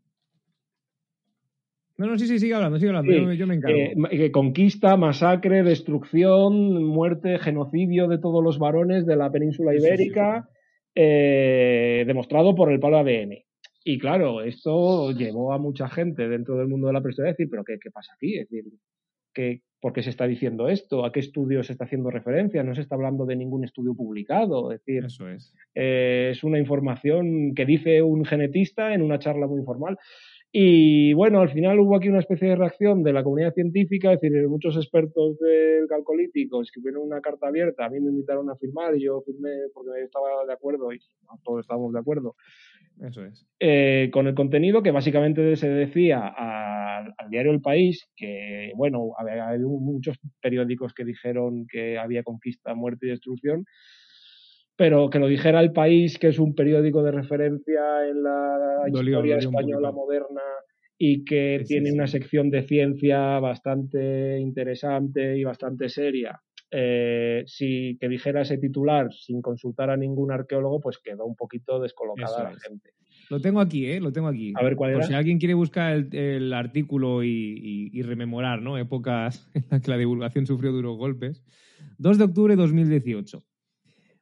No, no, sí, sí, sigue hablando, sigue hablando, yo, me encargo. Eh, conquista, masacre, destrucción, muerte, genocidio de todos los varones de la península ibérica, demostrado por el palo ADN. Y claro, esto llevó a mucha gente dentro del mundo de la prehistoria a decir, pero ¿qué, qué pasa aquí? Es decir, ¿qué, ¿por qué se está diciendo esto? ¿A qué estudio se está haciendo referencia? No se está hablando de ningún estudio publicado. Es decir, Eso es. Eh, es una información que dice un genetista en una charla muy informal. Y bueno, al final hubo aquí una especie de reacción de la comunidad científica, es decir, muchos expertos del calcolítico escribieron una carta abierta, a mí me invitaron a firmar y yo firmé porque estaba de acuerdo y todos estábamos de acuerdo eso es. Eh, con el contenido que básicamente se decía al, diario El País, que, bueno, había, había, muchos periódicos que dijeron que había conquista, muerte y destrucción, pero que lo dijera El País, que es un periódico de referencia en la historia española moderna y que tiene una sección de ciencia bastante interesante y bastante seria eh, si que dijera ese titular sin consultar a ningún arqueólogo, pues quedó un poquito descolocada la gente. Lo tengo aquí, ¿eh? Lo tengo aquí. A ver cuál Por si alguien quiere buscar el, artículo y, rememorar, ¿no? Épocas en las que la divulgación sufrió duros golpes. 2 de octubre de 2018.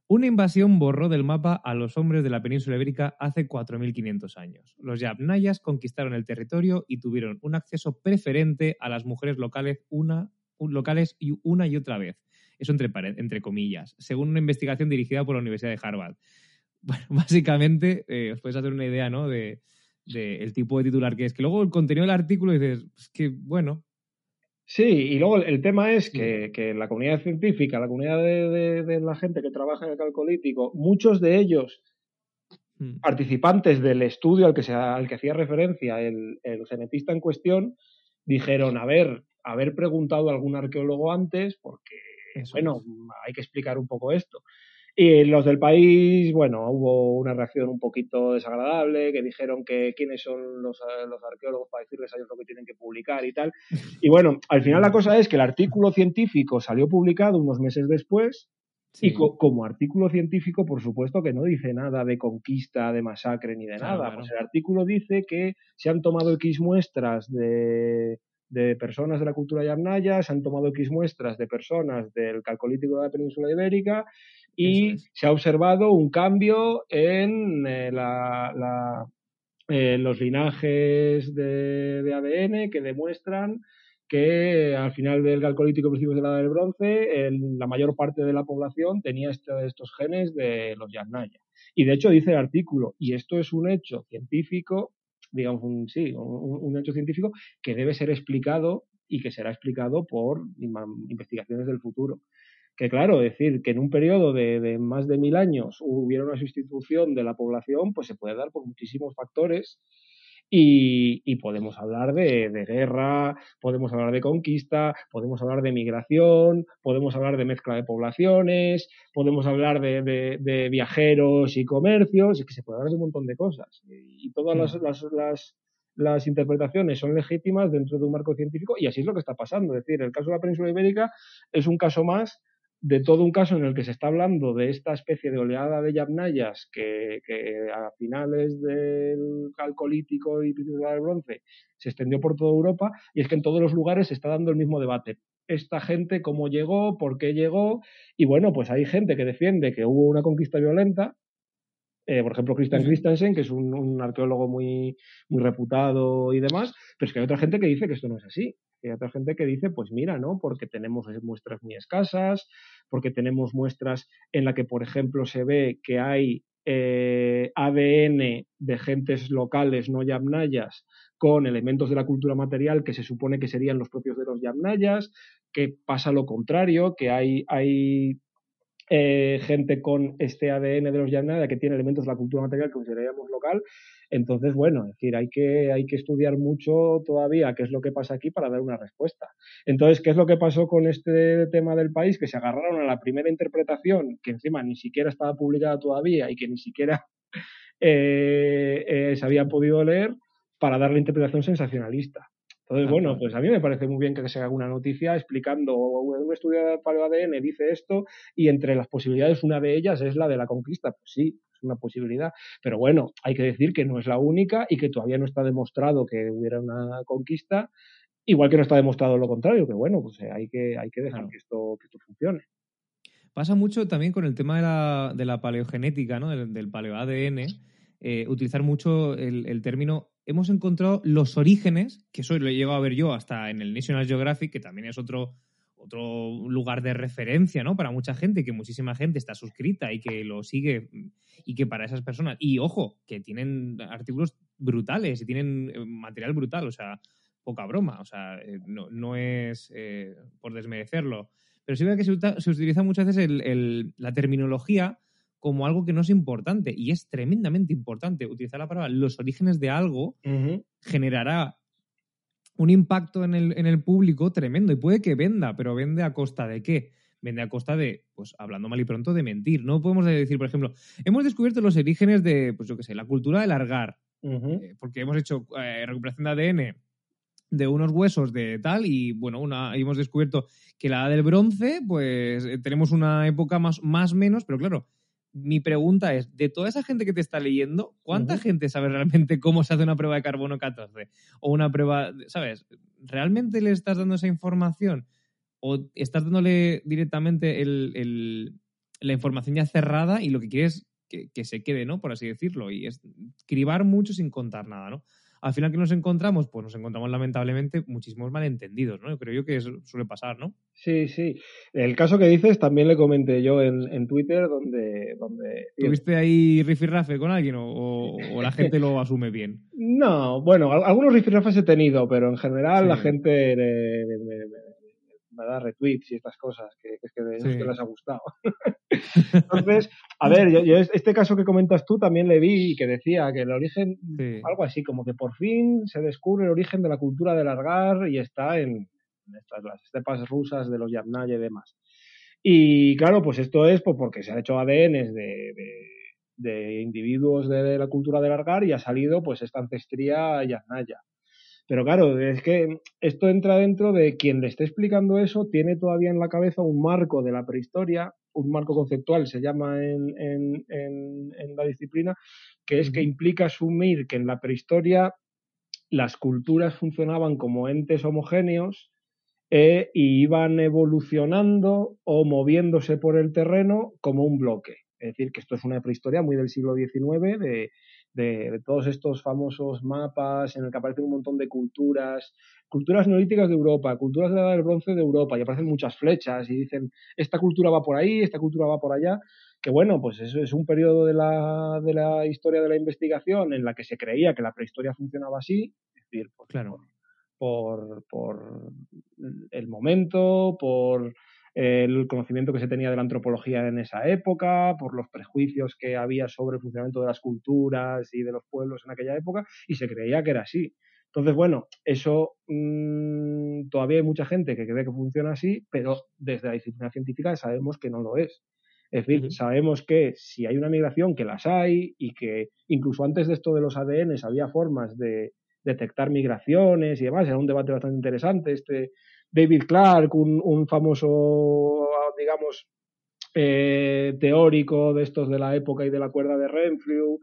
Una invasión borró del mapa a los hombres de la península ibérica hace 4.500 años. Los yabnayas conquistaron el territorio y tuvieron un acceso preferente a las mujeres locales una, locales y una y otra vez eso entre, entre comillas, según una investigación dirigida por la Universidad de Harvard. bueno, básicamente eh, os podéis hacer una idea, ¿no? De, el tipo de titular que es. Que luego el contenido del artículo dices, es que, bueno. Sí, y luego el tema es que, la comunidad científica, la comunidad de, la gente que trabaja en el calcolítico, muchos de ellos mm. participantes del estudio al que, se, al que hacía referencia el, el genetista en cuestión, dijeron, a ver, haber preguntado a algún arqueólogo antes, porque, bueno, hay que explicar un poco esto. Y los del país, bueno, hubo una reacción un poquito desagradable, que dijeron que quiénes son los, los, arqueólogos para decirles a ellos lo que tienen que publicar y tal. Y bueno, al final la cosa es que el artículo científico salió publicado unos meses después. Y como artículo científico, por supuesto que no dice nada de conquista, de masacre ni de nada. Pues el artículo dice que se han tomado X muestras de, de personas de la cultura yamnaya, se han tomado X muestras de personas del calcolítico de la península ibérica y se ha observado un cambio en eh, la, eh, los linajes de, ADN que demuestran que al final del calcolítico principios de la edad del bronce, la mayor parte de la población tenía este, estos genes de los Yamnaya. Y de hecho dice el artículo, y esto es un hecho científico, digamos, un, sí, un hecho científico que debe ser explicado y que será explicado por investigaciones del futuro. Que claro, decir que en un periodo de, más de mil años hubiera una sustitución de la población, pues se puede dar por muchísimos factores y, podemos hablar de, guerra, podemos hablar de conquista, podemos hablar de migración, podemos hablar de mezcla de poblaciones, podemos hablar de, viajeros y comercios, y que se puede hablar de un montón de cosas. Y todas mm. las, las, las interpretaciones son legítimas dentro de un marco científico y así es lo que está pasando. Es decir, el caso de la península ibérica es un caso más de todo un caso en el que se está hablando de esta especie de oleada de yamnayas que, a finales del calcolítico y principios del bronce se extendió por toda Europa y es que en todos los lugares se está dando el mismo debate. Esta gente, cómo llegó, por qué llegó, y bueno, pues hay gente que defiende que hubo una conquista violenta, eh, por ejemplo, Christian Christensen, que es un, un, arqueólogo muy, muy reputado y demás, pero es que hay otra gente que dice que esto no es así. Hay otra gente que dice, pues mira, ¿no? Porque tenemos muestras muy escasas, porque tenemos muestras en la que, por ejemplo, se ve que hay eh, ADN de gentes locales no yamnayas con elementos de la cultura material que se supone que serían los propios de los yamnayas, que pasa lo contrario, que hay, hay eh, gente con este ADN de los yamnayas que tiene elementos de la cultura material que consideraríamos local entonces, bueno, es decir, hay que, hay que estudiar mucho todavía qué es lo que pasa aquí para dar una respuesta. Entonces, ¿qué es lo que pasó con este tema del país? Que se agarraron a la primera interpretación, que encima ni siquiera estaba publicada todavía y que ni siquiera eh, eh, se había podido leer, para dar la interpretación sensacionalista. Entonces, bueno, pues a mí me parece muy bien que se haga una noticia explicando, un estudio de ADN dice esto y entre las posibilidades una de ellas es la de la conquista. Pues sí, una posibilidad. Pero bueno, hay que decir que no es la única y que todavía no está demostrado que hubiera una conquista, igual que no está demostrado lo contrario, que bueno, pues eh, hay que, hay que dejar que, esto, que esto funcione. Pasa mucho también con el tema de la, de la paleogenética, ¿no? del, del paleo-ADN, eh, utilizar mucho el, el, término hemos encontrado los orígenes, que eso lo he llegado a ver yo hasta en el National Geographic, que también es otro otro lugar de referencia, ¿no? Para mucha gente, que muchísima gente está suscrita y que lo sigue y que para esas personas, y ojo, que tienen artículos brutales y tienen eh, material brutal, o sea, poca broma, o sea, eh, no, es eh, por desmerecerlo, pero sí veo que se, utiliza muchas veces la terminología como algo que no es importante y es tremendamente importante utilizar la palabra los orígenes de algo generará un impacto en el, en el público tremendo y puede que venda, pero vende a costa de qué? Vende a costa de, pues hablando mal y pronto, de mentir. No podemos decir, por ejemplo, hemos descubierto los orígenes de, pues yo qué sé, la cultura del largar, eh, porque hemos hecho eh, recuperación de ADN de unos huesos de tal y bueno, una, hemos descubierto que la edad del bronce, pues eh, tenemos una época más, más menos, pero claro, mi pregunta es, de toda esa gente que te está leyendo, ¿cuánta gente sabe realmente cómo se hace una prueba de carbono 14? O una prueba, ¿sabes? ¿Realmente le estás dando esa información? ¿O estás dándole directamente la información ya cerrada y lo que quieres que, que se quede, ¿no? Por así decirlo. Y es cribar mucho sin contar nada, ¿no? Al final que nos encontramos, pues nos encontramos lamentablemente muchísimos malentendidos, ¿no? Yo creo yo que eso suele pasar, ¿no? Sí, sí. El caso que dices también le comenté yo en, Twitter, donde, donde... ¿Tuviste ahí rifirrafe con alguien o, la gente lo asume bien? No, bueno, algunos rifirrafes he tenido, pero en general la gente me da retweets y estas cosas, que, es que, les ha gustado. Entonces, a ver, yo, este caso que comentas tú también le vi y que decía que el origen, algo así, como que por fin se descubre el origen de la cultura del largar y está en, estas, las estepas rusas de los Yamnaya y demás. Y claro, pues esto es pues, porque se han hecho ADNs de, de, individuos de, la cultura del largar y ha salido pues esta ancestría Yamnaya. Pero claro, es que esto entra dentro de quien le esté explicando eso, tiene todavía en la cabeza un marco de la prehistoria, un marco conceptual, se llama en, en, la disciplina, que es que implica asumir que en la prehistoria las culturas funcionaban como entes homogéneos eh, y iban evolucionando o moviéndose por el terreno como un bloque. Es decir, que esto es una prehistoria muy del siglo XIX, de, de, todos estos famosos mapas en el que aparecen un montón de culturas, culturas neolíticas de Europa, culturas de la edad del bronce de Europa, y aparecen muchas flechas y dicen, esta cultura va por ahí, esta cultura va por allá, que bueno, pues eso es un periodo de la, de la historia de la investigación en la que se creía que la prehistoria funcionaba así, es decir, pues, claro. por, por el momento, por el conocimiento que se tenía de la antropología en esa época, por los prejuicios que había sobre el funcionamiento de las culturas y de los pueblos en aquella época, y se creía que era así. Entonces, bueno, eso mm, todavía hay mucha gente que cree que funciona así, pero desde la disciplina científica sabemos que no lo es. Es decir, sabemos que si hay una migración, que las hay, y que incluso antes de esto de los ADNs había formas de detectar migraciones y demás, era un debate bastante interesante este David Clark, un, famoso, digamos, eh, teórico de estos de la época y de la cuerda de Renfrew,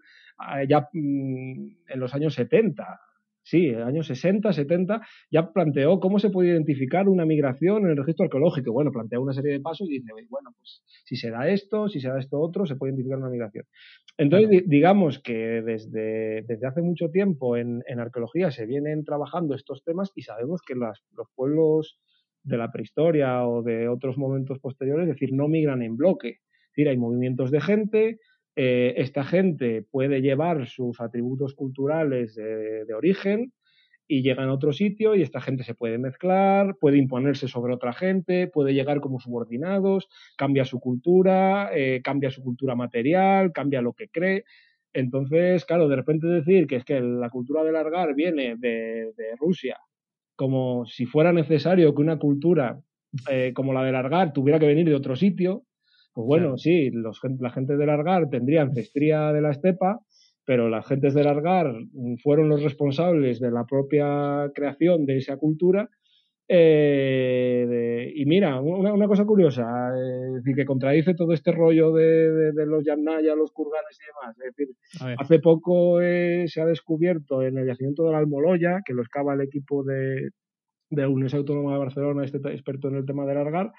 eh, ya mm, en los años 70, sí, en los años 60, 70, ya planteó cómo se puede identificar una migración en el registro arqueológico. Bueno, plantea una serie de pasos y dice, bueno, pues si se da esto, si se da esto otro, se puede identificar una migración. Entonces, digamos que desde, desde hace mucho tiempo en, arqueología se vienen trabajando estos temas y sabemos que los pueblos de la prehistoria o de otros momentos posteriores, es decir, no migran en bloque. Es decir, hay movimientos de gente, eh, esta gente puede llevar sus atributos culturales de, origen y llegan a otro sitio y esta gente se puede mezclar, puede imponerse sobre otra gente, puede llegar como subordinados, cambia su cultura, eh, cambia su cultura material, cambia lo que cree. Entonces, claro, de repente decir que es que la cultura del largar viene de, Rusia, como si fuera necesario que una cultura eh, como la del largar tuviera que venir de otro sitio, pues bueno, sí, los, la gente de Largar tendría ancestría de la estepa, pero las gentes de Largar fueron los responsables de la propia creación de esa cultura. Eh, y mira, una, cosa curiosa, es decir, que contradice todo este rollo de, los Yamnaya, los Kurganes y demás. Es decir, hace poco eh, se ha descubierto en el yacimiento de la Almoloya, que lo excava el equipo de, de Universidad Autónoma de Barcelona, este experto en el tema de Largar,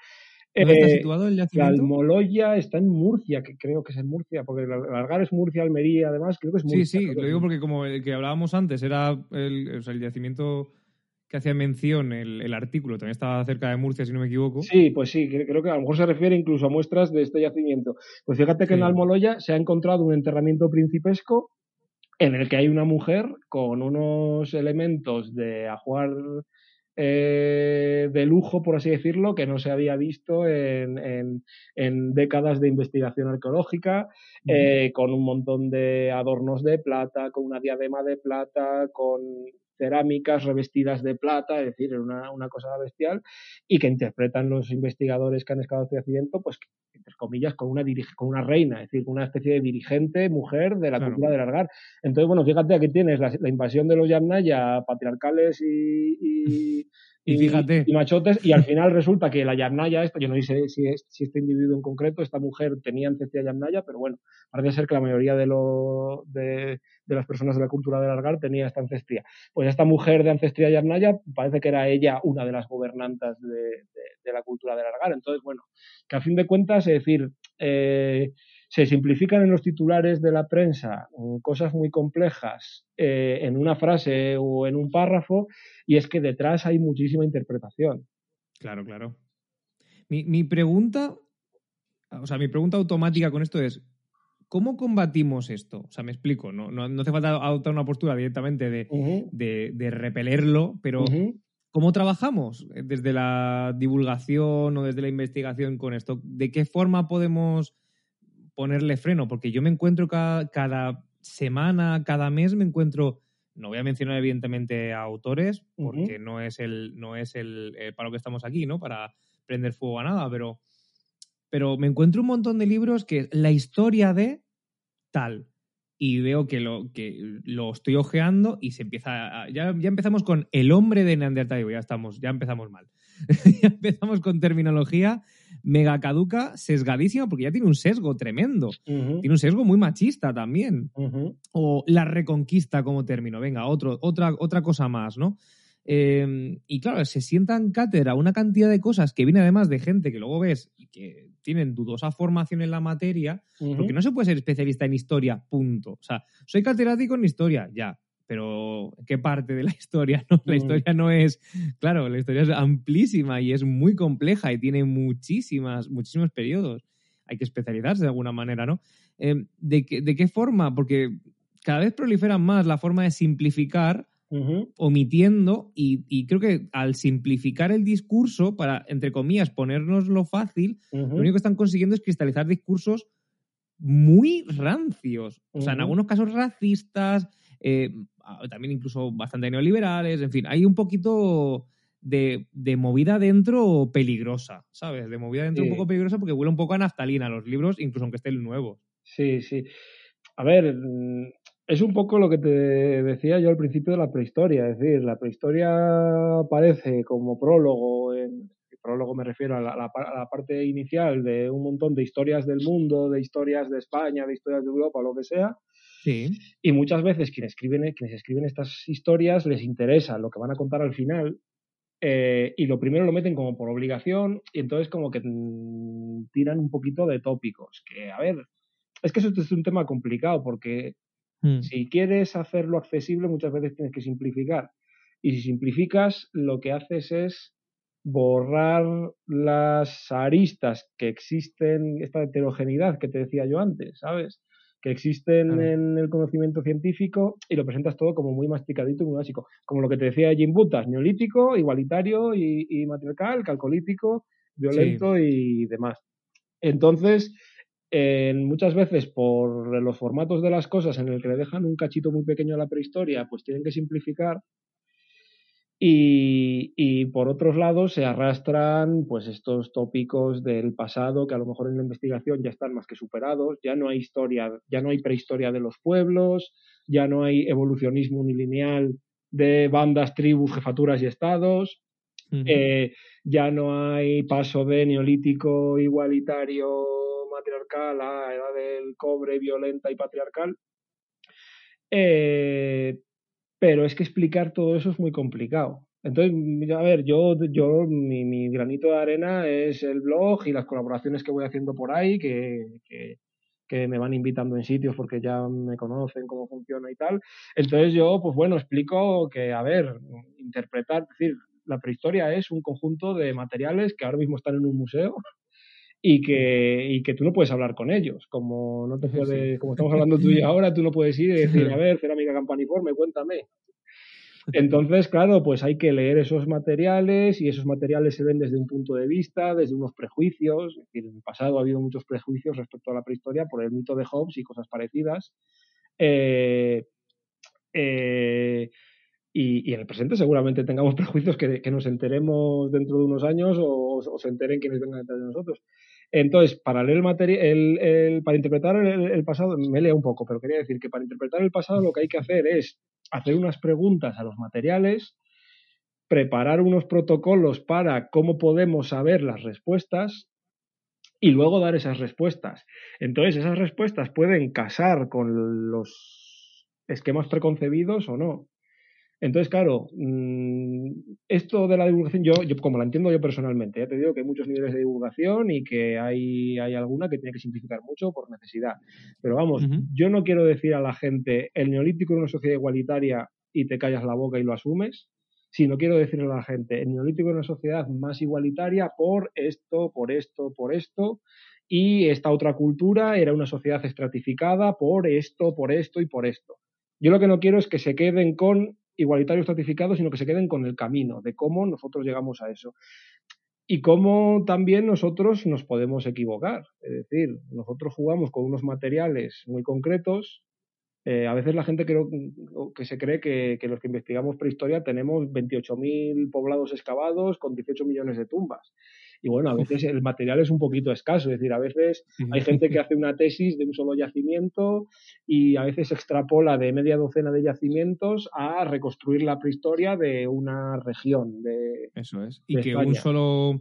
¿Dónde está eh, situado el yacimiento? La Almoloya está en Murcia, que creo que es en Murcia, porque Largar es Murcia, Almería, además, creo que es Murcia. Sí, sí, lo digo porque como el que hablábamos antes era el, o sea, el yacimiento que hacía mención el, artículo, también estaba cerca de Murcia, si no me equivoco. Sí, pues sí, creo que a lo mejor se refiere incluso a muestras de este yacimiento. Pues fíjate que en Almoloya se ha encontrado un enterramiento principesco en el que hay una mujer con unos elementos de ajuar eh, de lujo, por así decirlo, que no se había visto en, décadas de investigación arqueológica, eh, con un montón de adornos de plata, con una diadema de plata, con cerámicas revestidas de plata, es decir, una, una cosa bestial, y que interpretan los investigadores que han excavado este yacimiento, pues, entre comillas, con una, con una reina, es decir, una especie de dirigente mujer de la cultura de Largar. Entonces, bueno, fíjate, aquí tienes la, invasión de los Yamnaya patriarcales y y, fíjate. y, machotes, y al final resulta que la Yamnaya, esta, yo no sé si, si este individuo en concreto, esta mujer tenía ancestría Yamnaya, pero bueno, parece ser que la mayoría de, lo, de, las personas de la cultura del Argar tenía esta ancestría. Pues esta mujer de ancestría Yamnaya parece que era ella una de las gobernantas de, la cultura del Argar. Entonces, bueno, que a fin de cuentas, es decir, eh, se simplifican en los titulares de la prensa cosas muy complejas eh, en una frase o en un párrafo y es que detrás hay muchísima interpretación. Claro, claro. Mi, mi pregunta, o sea, mi pregunta automática con esto es, ¿cómo combatimos esto? O sea, me explico, no, no, no hace falta adoptar una postura directamente de, de, de repelerlo, pero ¿cómo trabajamos desde la divulgación o desde la investigación con esto? ¿De qué forma podemos ponerle freno? Porque yo me encuentro cada, cada semana, cada mes, me encuentro no voy a mencionar evidentemente a autores porque no es el no es el eh, para lo que estamos aquí no para prender fuego a nada pero pero me encuentro un montón de libros que es la historia de tal. Y veo que lo, que lo estoy ojeando y se empieza. A, ya, ya empezamos con el hombre de Neandertal. ya estamos, ya empezamos mal. ya empezamos con terminología mega caduca, sesgadísima, porque ya tiene un sesgo tremendo. Tiene un sesgo muy machista también. O la reconquista como término. Venga, otro, otra, otra cosa más, ¿no? Em, y claro, se sientan cátedra una cantidad de cosas que viene además de gente que luego ves y que tienen dudosa formación en la materia, porque no se puede ser especialista en historia, punto. O sea, soy catedrático en historia, ya, pero ¿qué parte de la historia? No? La historia no es, claro, la historia es amplísima y es muy compleja y tiene muchísimas, muchísimos periodos. Hay que especializarse de alguna manera, ¿no? Em, ¿de, ¿De qué forma? Porque cada vez proliferan más la forma de simplificar omitiendo y, creo que al simplificar el discurso para, entre comillas, ponernos lo fácil, lo único que están consiguiendo es cristalizar discursos muy rancios, o sea, en algunos casos racistas, eh, también incluso bastante neoliberales, en fin, hay un poquito de, movida dentro peligrosa, ¿sabes? De movida dentro un poco peligrosa porque huele un poco a naftalina los libros, incluso aunque estén nuevos. Sí, sí. A ver, es un poco lo que te decía yo al principio de la prehistoria, es decir, la prehistoria aparece como prólogo, en, prólogo me refiero a la, parte inicial de un montón de historias del mundo, de historias de España, de historias de Europa, lo que sea. Sí. Y muchas veces quienes escriben, quienes escriben estas historias les interesa lo que van a contar al final eh, y lo primero lo meten como por obligación y entonces como que mm, tiran un poquito de tópicos, que a ver, es que eso es un tema complicado porque Hmm. Si quieres hacerlo accesible, muchas veces tienes que simplificar. Y si simplificas, lo que haces es borrar las aristas que existen, esta heterogeneidad que te decía yo antes, ¿sabes? Que existen en el conocimiento científico y lo presentas todo como muy masticadito y muy básico. Como lo que te decía Jim Butas, neolítico, igualitario y, matriarcal, calcolítico, violento y demás. Entonces, muchas veces por los formatos de las cosas en el que le dejan un cachito muy pequeño a la prehistoria, pues tienen que simplificar. Y, por otros lados se arrastran pues estos tópicos del pasado que a lo mejor en la investigación ya están más que superados, ya no hay historia, ya no hay prehistoria de los pueblos, ya no hay evolucionismo unilineal de bandas, tribus, jefaturas y estados, eh, ya no hay paso de neolítico igualitario matriarcal la edad del cobre violenta y patriarcal. Eh, pero es que explicar todo eso es muy complicado. Entonces, a ver, yo, yo mi, granito de arena es el blog y las colaboraciones que voy haciendo por ahí, que, que, que, me van invitando en sitios porque ya me conocen cómo funciona y tal. Entonces yo, pues bueno, explico que, a ver, interpretar, es decir, la prehistoria es un conjunto de materiales que ahora mismo están en un museo y que, y que tú no puedes hablar con ellos. Como no te puedes, como estamos hablando tú y ahora, tú no puedes ir y decir, a ver, cerámica campaniforme, cuéntame. Entonces, claro, pues hay que leer esos materiales y esos materiales se ven desde un punto de vista, desde unos prejuicios. Es decir, en el pasado ha habido muchos prejuicios respecto a la prehistoria por el mito de Hobbes y cosas parecidas. Eh, eh, y, en el presente seguramente tengamos prejuicios que, que, nos enteremos dentro de unos años o, o se enteren quienes vengan detrás de nosotros. Entonces, para leer el material, para interpretar el, pasado, me leo un poco, pero quería decir que para interpretar el pasado lo que hay que hacer es hacer unas preguntas a los materiales, preparar unos protocolos para cómo podemos saber las respuestas y luego dar esas respuestas. Entonces, esas respuestas pueden casar con los esquemas preconcebidos o no. Entonces, claro, mm, esto de la divulgación, yo, yo como la entiendo yo personalmente, ya te digo que hay muchos niveles de divulgación y que hay, hay alguna que tiene que simplificar mucho por necesidad. Pero vamos, yo no quiero decir a la gente, el neolítico es una sociedad igualitaria y te callas la boca y lo asumes, sino quiero decirle a la gente, el neolítico es una sociedad más igualitaria por esto, por esto, por esto, y esta otra cultura era una sociedad estratificada por esto, por esto y por esto. Yo lo que no quiero es que se queden con igualitarios estratificados, sino que se queden con el camino de cómo nosotros llegamos a eso. Y cómo también nosotros nos podemos equivocar. Es decir, nosotros jugamos con unos materiales muy concretos. Eh, a veces la gente creo, que se cree que, que los que investigamos prehistoria tenemos 28.000 poblados excavados con 18 millones de tumbas. Y bueno, a veces el material es un poquito escaso, es decir, a veces hay gente que hace una tesis de un solo yacimiento y a veces extrapola de media docena de yacimientos a reconstruir la prehistoria de una región. De, Eso es. Y que un solo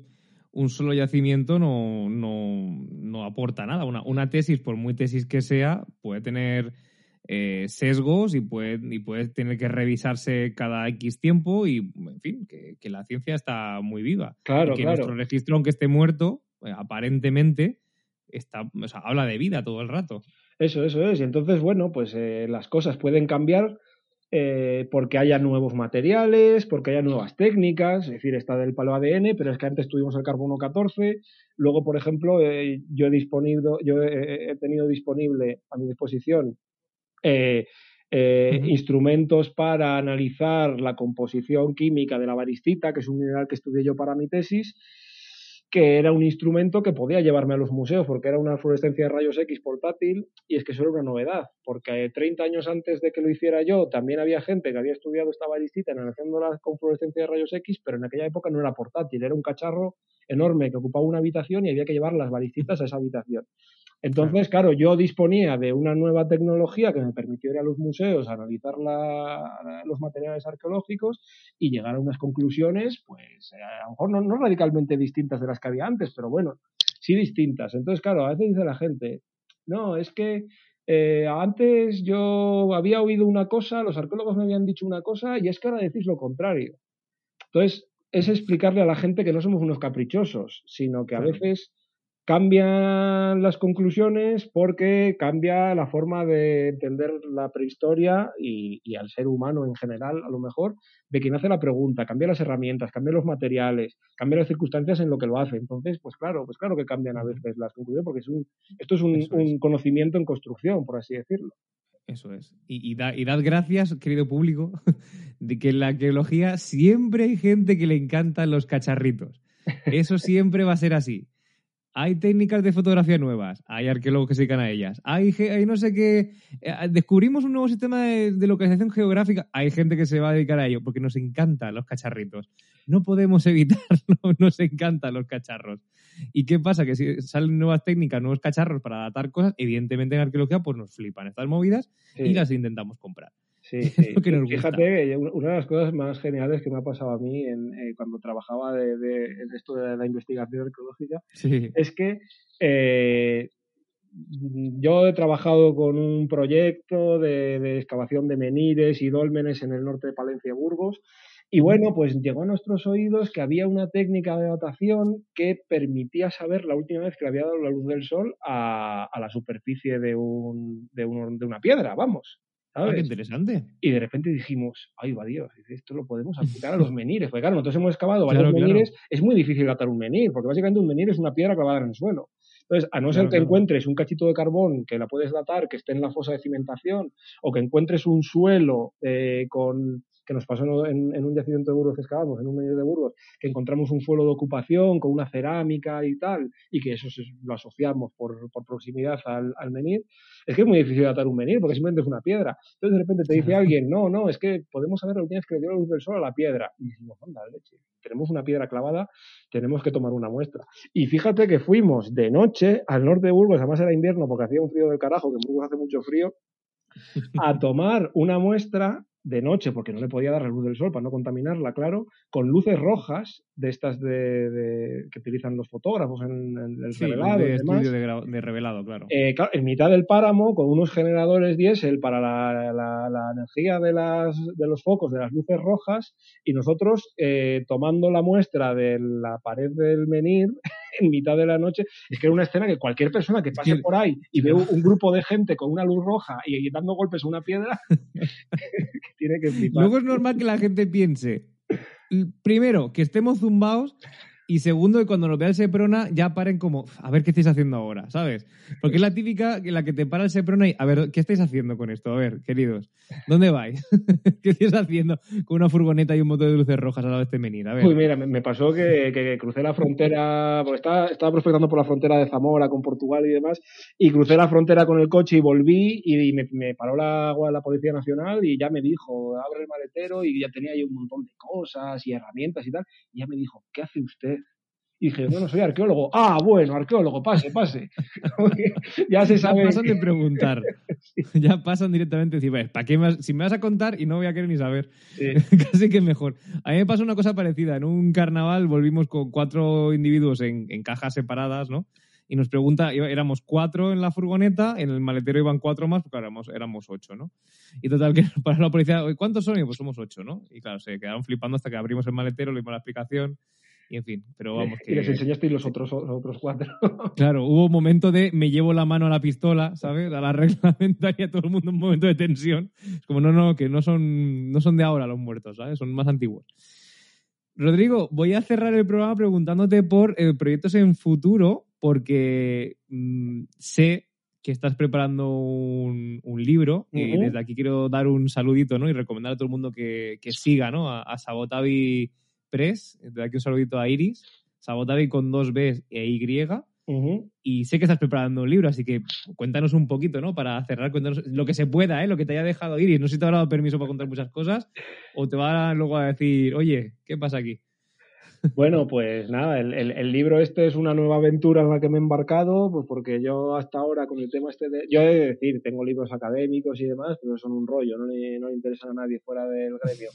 un solo yacimiento no, no, no aporta nada. Una, una, tesis, por muy tesis que sea, puede tener eh, sesgos y puede, y puede tener que revisarse cada X tiempo y, en fin, que, la ciencia está muy viva. Claro, que claro. nuestro registro, aunque esté muerto, eh, aparentemente está, o sea, habla de vida todo el rato. Eso, eso es. Y entonces, bueno, pues eh, las cosas pueden cambiar porque haya nuevos materiales, porque haya nuevas técnicas, es decir, está del palo ADN, pero es que antes tuvimos el carbono 14, luego, por ejemplo, yo he disponido, yo he, tenido disponible a mi disposición eh, eh, instrumentos para analizar la composición química de la varistita, que es un mineral que estudié yo para mi tesis, que era un instrumento que podía llevarme a los museos porque era una fluorescencia de rayos X portátil y es que eso era una novedad, porque 30 años antes de que lo hiciera yo también había gente que había estudiado esta varistita analizándola con fluorescencia de rayos X, pero en aquella época no era portátil, era un cacharro enorme que ocupaba una habitación y había que llevar las varistitas a esa habitación. Entonces, claro, yo disponía de una nueva tecnología que me permitió ir a los museos a analizar los materiales arqueológicos y llegar a unas conclusiones, pues eh, a lo mejor no, radicalmente distintas de las que había antes, pero bueno, sí distintas. Entonces, claro, a veces dice la gente, no, es que eh, antes yo había oído una cosa, los arqueólogos me habían dicho una cosa y es que ahora decís lo contrario. Entonces, es explicarle a la gente que no somos unos caprichosos, sino que a veces cambian las conclusiones porque cambia la forma de entender la prehistoria y, al ser humano en general, a lo mejor, de quien hace la pregunta, cambia las herramientas, cambia los materiales, cambia las circunstancias en lo que lo hace. Entonces, pues claro, pues claro que cambian a veces las conclusiones porque es un, esto es un, conocimiento en construcción, por así decirlo. Eso es. Y, y dad gracias, querido público, de que en la arqueología siempre hay gente que le encantan los cacharritos. Eso siempre va a ser así hay técnicas de fotografía nuevas, hay arqueólogos que se dedican a ellas, hay, hay no sé qué, eh, descubrimos un nuevo sistema de, localización geográfica, hay gente que se va a dedicar a ello porque nos encantan los cacharritos. No podemos evitarlo, nos encantan los cacharros. ¿Y qué pasa? Que si salen nuevas técnicas, nuevos cacharros para adaptar cosas, evidentemente en arqueología pues nos flipan estas movidas y las intentamos comprar. Sí, sí. Fíjate, una de las cosas más geniales que me ha pasado a mí en, eh, cuando trabajaba de, esto de la investigación arqueológica es que eh, yo he trabajado con un proyecto de, excavación de menires y dólmenes en el norte de Palencia y Burgos. Y bueno, pues llegó a nuestros oídos que había una técnica de datación que permitía saber la última vez que le había dado la luz del sol a, la superficie de, un, de, de una piedra, vamos. Ah, qué interesante. Y de repente dijimos, ay, va Dios, esto lo podemos aplicar a los menires. Porque claro, nosotros hemos excavado varios menires, es muy difícil datar un menir, porque básicamente un menir es una piedra clavada en el suelo. Entonces, a no ser que encuentres un cachito de carbón que la puedes datar, que esté en la fosa de cimentación, o que encuentres un suelo eh, con que nos pasó en, un yacimiento de Burgos que excavamos, en un medio de Burgos, que encontramos un suelo de ocupación con una cerámica y tal, y que eso lo asociamos por, proximidad al, menir, es que es muy difícil datar un menir porque simplemente es una piedra. Entonces de repente te dice alguien, no, no, es que podemos saber lo que tienes que le dio la luz del sol a la piedra. Y decimos, anda, leche, tenemos una piedra clavada, tenemos que tomar una muestra. Y fíjate que fuimos de noche al norte de Burgos, además era invierno porque hacía un frío del carajo, que en Burgos hace mucho frío, a tomar una muestra de noche, porque no le podía dar la luz del sol para no contaminarla, claro, con luces rojas de estas de, que utilizan los fotógrafos en, el revelado. De estudio de, revelado, eh, claro. En mitad del páramo, con unos generadores diésel para la, energía de, las, de los focos, de las luces rojas, y nosotros eh, tomando la muestra de la pared del menir en mitad de la noche. Es que era una escena que cualquier persona que pase por ahí y ve un grupo de gente con una luz roja y, dando golpes a una piedra, Luego es normal que la gente piense, primero, que estemos zumbados y segundo, que cuando nos vea el Seprona ya paren como, a ver qué estáis haciendo ahora, ¿sabes? Porque es la típica en la que te para el Seprona y, a ver, ¿qué estáis haciendo con esto? A ver, queridos, ¿dónde vais? ¿Qué estáis haciendo con una furgoneta y un motor de luces rojas al lado de este menir? A ver. Uy, mira, me, pasó que, crucé la frontera, porque estaba, estaba prospectando por la frontera de Zamora con Portugal y demás, y crucé la frontera con el coche y volví y, me, paró la, la Policía Nacional y ya me dijo, abre el maletero y ya tenía ahí un montón de cosas y herramientas y tal, y ya me dijo, ¿qué hace usted? Y dije, bueno, soy arqueólogo. Ah, bueno, arqueólogo, pase, pase. ya se sabe. Ya pasan de preguntar. Ya pasan directamente a decir, ¿para qué más? Si me vas a contar y no voy a querer ni saber. Casi que mejor. A mí me pasó una cosa parecida. En un carnaval volvimos con cuatro individuos en, cajas separadas, ¿no? Y nos pregunta, éramos cuatro en la furgoneta, en el maletero iban cuatro más, porque éramos, éramos ocho, ¿no? Y total, que para la policía, ¿cuántos son? Y pues somos ocho, ¿no? Y claro, se quedaron flipando hasta que abrimos el maletero, le dimos la explicación y en fin, pero vamos. Que... Y les enseñaste los otros, los otros cuatro. claro, hubo un momento de me llevo la mano a la pistola, ¿sabes? A la reglamentaria, todo el mundo un momento de tensión. Es como, no, no, que no son, no son de ahora los muertos, ¿sabes? Son más antiguos. Rodrigo, voy a cerrar el programa preguntándote por eh, proyectos en futuro, porque mm, sé que estás preparando un, libro y desde aquí quiero dar un saludito ¿no? y recomendar a todo el mundo que, siga ¿no? a, a Sabotavi Press, de aquí un saludito a Iris, Sabotavi con dos B e Y. Y sé que estás preparando un libro, así que cuéntanos un poquito, ¿no? Para cerrar, cuéntanos lo que se pueda, ¿eh? Lo que te haya dejado Iris. No sé si te habrá dado permiso para contar muchas cosas o te va luego a decir, oye, ¿qué pasa aquí? Bueno, pues nada, el, libro este es una nueva aventura en la que me he embarcado, pues porque yo hasta ahora con el tema este de... Yo he de decir, tengo libros académicos y demás, pero son un rollo, no le, no le interesan a nadie fuera del gremio.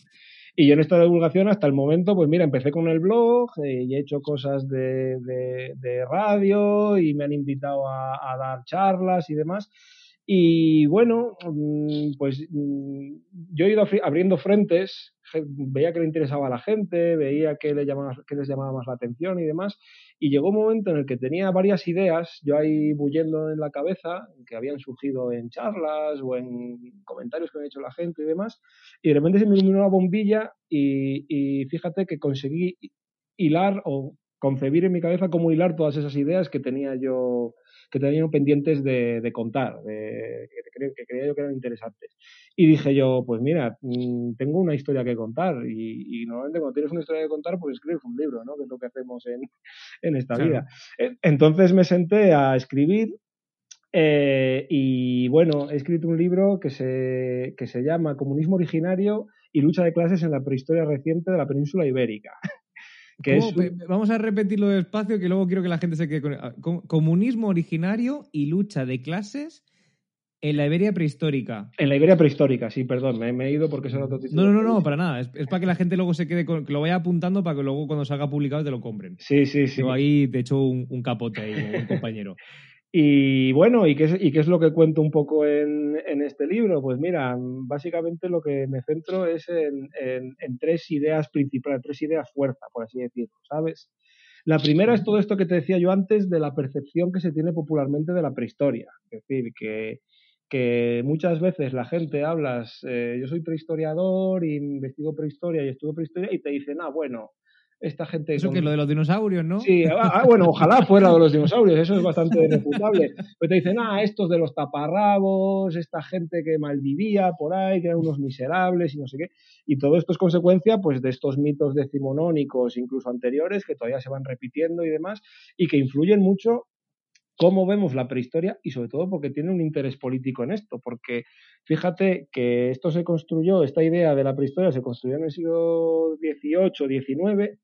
Y yo en esta divulgación hasta el momento, pues mira, empecé con el blog eh, y he hecho cosas de, de, radio y me han invitado a, dar charlas y demás. Y bueno, mm, pues mm, yo he ido abriendo frentes, veía que le interesaba a la gente, veía que, le llamaba, que les llamaba más la atención y demás, y llegó un momento en el que tenía varias ideas, yo ahí bullendo en la cabeza, que habían surgido en charlas o en comentarios que había hecho la gente y demás, y de repente se me iluminó la bombilla y, fíjate que conseguí hilar o concebir en mi cabeza cómo hilar todas esas ideas que tenía yo que tenía pendientes de, contar, de, que, creía yo que eran interesantes. Y dije yo, pues mira, mm, tengo una historia que contar y, normalmente cuando tienes una historia que contar, pues escribes un libro, ¿no? Que es lo que hacemos en, en esta vida. E, entonces me senté a escribir eh, y bueno, he escrito un libro que se, que se llama Comunismo Originario y lucha de clases en la prehistoria reciente de la península ibérica. Que Vamos a repetirlo despacio que luego quiero que la gente se quede con... Ah, comunismo originario y lucha de clases en la Iberia prehistórica. En la Iberia prehistórica, sí, perdón, me, he ido porque es otro título. No, no, no, para nada. Es, para que la gente luego se quede con, que lo vaya apuntando para que luego cuando salga publicado te lo compren. Sí, sí, sí. Yo ahí te echo un, capote ahí, un compañero. Y bueno, ¿y qué, es, y qué es lo que cuento un poco en, en, este libro? Pues mira, básicamente lo que me centro es en, en, tres ideas principales, tres ideas fuerza, por así decirlo, ¿sabes? La primera es todo esto que te decía yo antes de la percepción que se tiene popularmente de la prehistoria. Es decir, que que muchas veces la gente hablas, eh, yo soy prehistoriador y investigo prehistoria y estudio prehistoria y te dicen, ah, bueno, esta gente... Eso que lo de los dinosaurios, ¿no? Sí, ah, ah, bueno, ojalá fuera de los dinosaurios, eso es bastante refutable. Pero te dicen, ah, estos de los taparrabos, esta gente que malvivía por ahí, que eran unos miserables y no sé qué. Y todo esto es consecuencia pues de estos mitos decimonónicos, incluso anteriores, que todavía se van repitiendo y demás, y que influyen mucho cómo vemos la prehistoria y sobre todo porque tiene un interés político en esto, porque fíjate que esto se construyó, esta idea de la prehistoria se construyó en el siglo XVIII, XIX,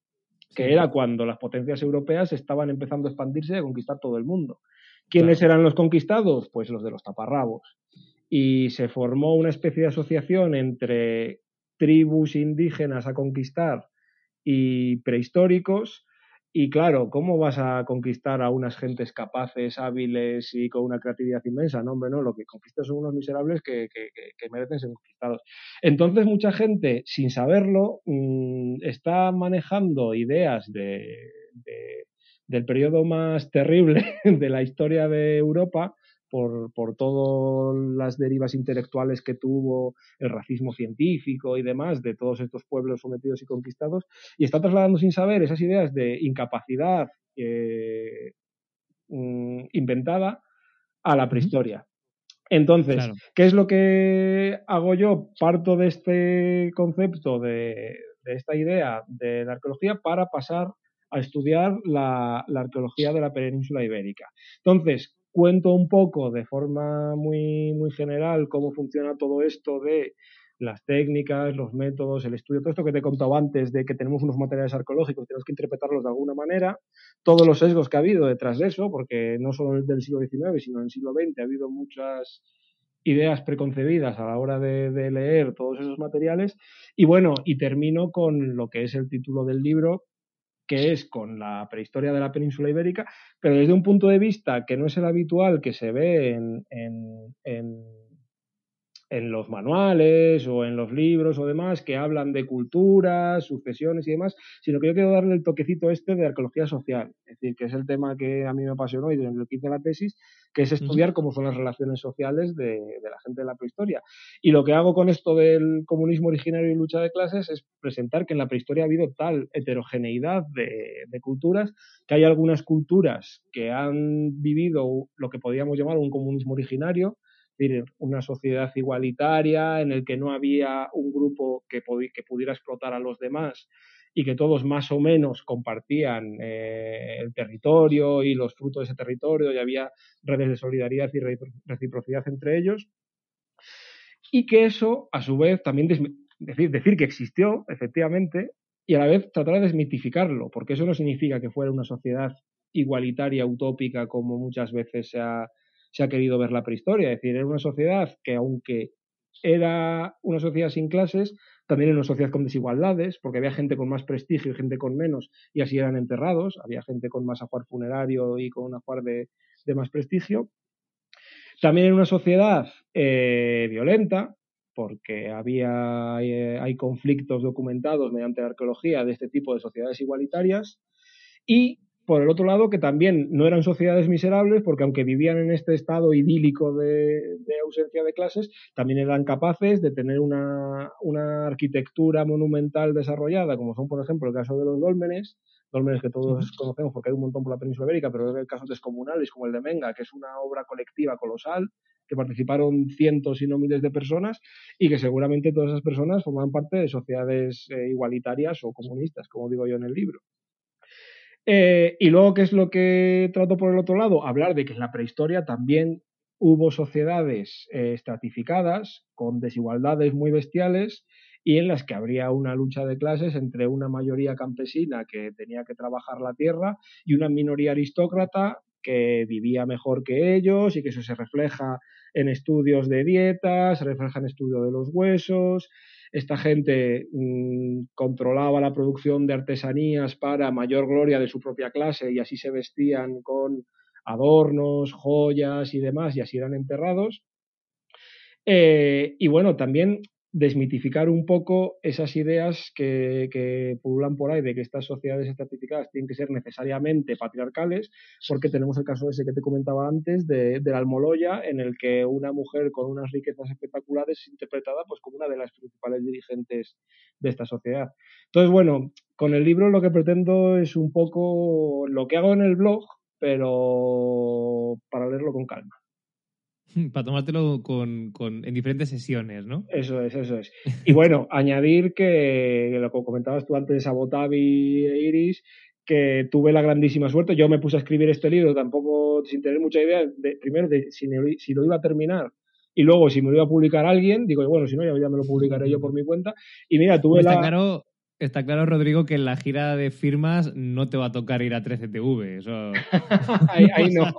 que era cuando las potencias europeas estaban empezando a expandirse y a conquistar todo el mundo. ¿Quiénes eran los conquistados? Pues los de los taparrabos. y se formó una especie de asociación entre tribus indígenas a conquistar y prehistóricos y claro, ¿cómo vas a conquistar a unas gentes capaces, hábiles y con una creatividad inmensa? No, hombre, no, lo que conquistas son unos miserables que, merecen ser conquistados. Entonces, mucha gente, sin saberlo, mm, está manejando ideas de, del periodo más terrible de la historia de Europa por, por todas las derivas intelectuales que tuvo el racismo científico y demás de todos estos pueblos sometidos y conquistados, y está trasladando sin saber esas ideas de incapacidad eh, mm, inventada a la prehistoria. Entonces, ¿qué es lo que hago yo? Parto de este concepto, de, de esta idea de la arqueología para pasar a estudiar la, la, arqueología de la península ibérica. Entonces, cuento un poco de forma muy, muy general cómo funciona todo esto de las técnicas, los métodos, el estudio, todo esto que te he contado antes de que tenemos unos materiales arqueológicos, tenemos que interpretarlos de alguna manera, todos los sesgos que ha habido detrás de eso, porque no solo del siglo XIX, sino en el siglo XX ha habido muchas ideas preconcebidas a la hora de leer todos esos materiales. Y bueno, y termino con lo que es el título del libro, que es con la prehistoria de la península ibérica, pero desde un punto de vista que no es el habitual que se ve en, en en los manuales o en los libros o demás que hablan de culturas, sucesiones y demás, sino que yo quiero darle el toquecito este de arqueología social, es decir, que es el tema que a mí me apasionó y en el que hice la tesis, que es estudiar cómo son las relaciones sociales de, la gente de la prehistoria. Y lo que hago con esto del comunismo originario y lucha de clases es presentar que en la prehistoria ha habido tal heterogeneidad de, de culturas que hay algunas culturas que han vivido lo que podríamos llamar un comunismo originario, una sociedad igualitaria en el que no había un grupo que, que pudiera explotar a los demás y que todos más o menos compartían eh, el territorio y los frutos de ese territorio y había redes de solidaridad y reciprocidad entre ellos. Y que eso, a su vez, también decir, decir que existió, efectivamente, y a la vez tratar de desmitificarlo, porque eso no significa que fuera una sociedad igualitaria, utópica, como muchas veces se ha, se ha querido ver la prehistoria. Es decir, era una sociedad que aunque era una sociedad sin clases, también era una sociedad con desigualdades, porque había gente con más prestigio y gente con menos, y así eran enterrados, había gente con más ajuar funerario y con un ajuar de, más prestigio. También era una sociedad eh, violenta, porque había, eh, hay conflictos documentados mediante la arqueología de este tipo de sociedades igualitarias, y por el otro lado, que también no eran sociedades miserables, porque aunque vivían en este estado idílico de, ausencia de clases, también eran capaces de tener una, arquitectura monumental desarrollada, como son, por ejemplo, el caso de los dólmenes, dólmenes que todos conocemos porque hay un montón por la península ibérica, pero hay casos descomunales como el de Menga, que es una obra colectiva colosal, que participaron cientos y no miles de personas y que seguramente todas esas personas forman parte de sociedades eh, igualitarias o comunistas, como digo yo en el libro. Eh, y luego, ¿qué es lo que trato por el otro lado? Hablar de que en la prehistoria también hubo sociedades eh, estratificadas con desigualdades muy bestiales y en las que habría una lucha de clases entre una mayoría campesina que tenía que trabajar la tierra y una minoría aristócrata que vivía mejor que ellos y que eso se refleja en estudios de dietas, se refleja en estudio de los huesos, esta gente mm, controlaba la producción de artesanías para mayor gloria de su propia clase y así se vestían con adornos, joyas y demás y así eran enterrados. Eh, y bueno, también desmitificar un poco esas ideas que, que, pululan por ahí de que estas sociedades estratificadas tienen que ser necesariamente patriarcales, porque tenemos el caso ese que te comentaba antes de, de, la Almoloya, en el que una mujer con unas riquezas espectaculares es interpretada pues, como una de las principales dirigentes de esta sociedad. Entonces, bueno, con el libro lo que pretendo es un poco lo que hago en el blog, pero para leerlo con calma. Para tomártelo con, en diferentes sesiones, ¿no? Eso es, eso es. Y bueno, añadir que, lo que comentabas tú antes a Botavi e Iris, que tuve la grandísima suerte. Yo me puse a escribir este libro tampoco sin tener mucha idea, de, primero, de si, lo iba a terminar y luego si me lo iba a publicar alguien, digo, bueno, si no, ya, me lo publicaré yo por mi cuenta. Y mira, tuve está la... Claro, Está claro, Rodrigo, que en la gira de firmas no te va a tocar ir a 13TV. Eso... ahí, no.